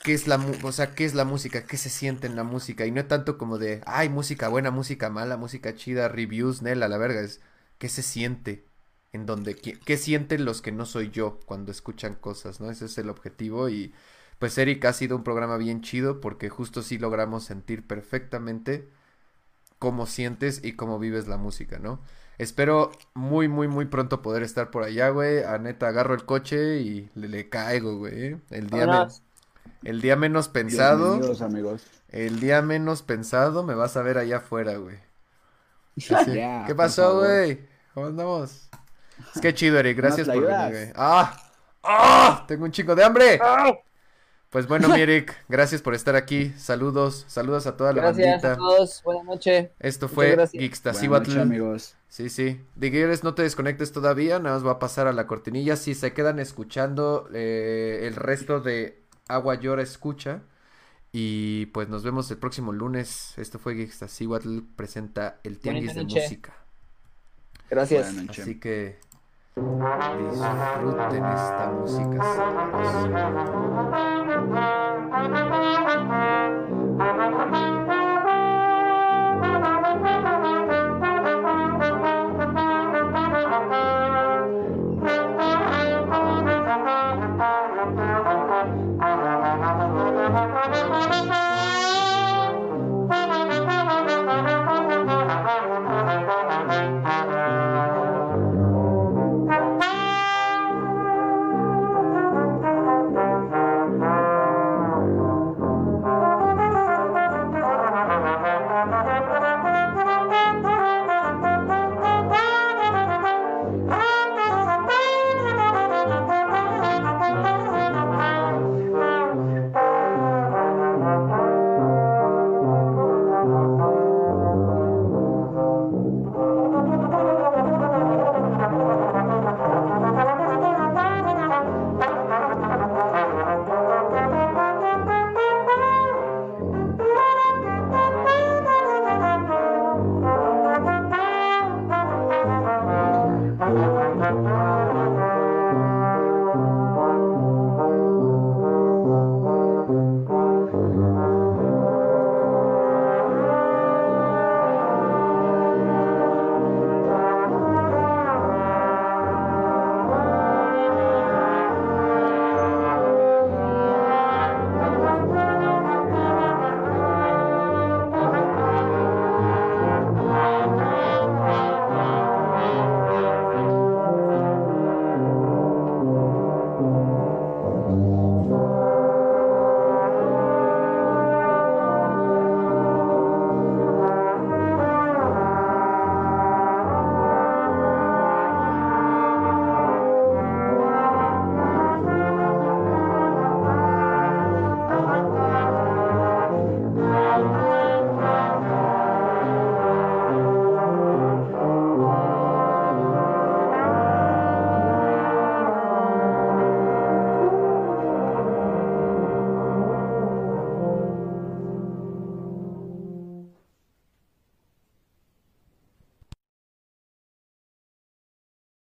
¿Qué es la, o sea, qué es la música? ¿Qué se siente en la música? Y no tanto como de, ay, música buena, música mala, música chida, reviews, Nela, la verga, es, ¿qué se siente? En donde, ¿qué, qué sienten los que no soy yo cuando escuchan cosas, ¿no? Ese es el objetivo y pues Eric ha sido un programa bien chido porque justo sí logramos sentir perfectamente cómo sientes y cómo vives la música, ¿no? Espero muy, muy, muy pronto poder estar por allá, güey. A neta, agarro el coche y le, le caigo, güey. El día, me, el día menos pensado. amigos. El día menos pensado me vas a ver allá afuera, güey. Yeah, ¿Qué pasó, güey? ¿Cómo andamos? Es que chido, Eric. Gracias por venir, güey. ¡Ah! ¡Ah! Tengo un chico de hambre. ¡Ah! Pues bueno, Mirik, gracias por estar aquí. Saludos, saludos a toda la gracias bandita. Gracias a todos, buenas noches. Esto fue Geekstasiwatl. amigos. Sí, sí. Digueres, no te desconectes todavía, nada más va a pasar a la cortinilla. Si se quedan escuchando eh, el resto de Agua Llora Escucha. Y pues nos vemos el próximo lunes. Esto fue Geekstasiwatl presenta el Tianguis de Música. Gracias. Así que Disfruten esta música sabrosa.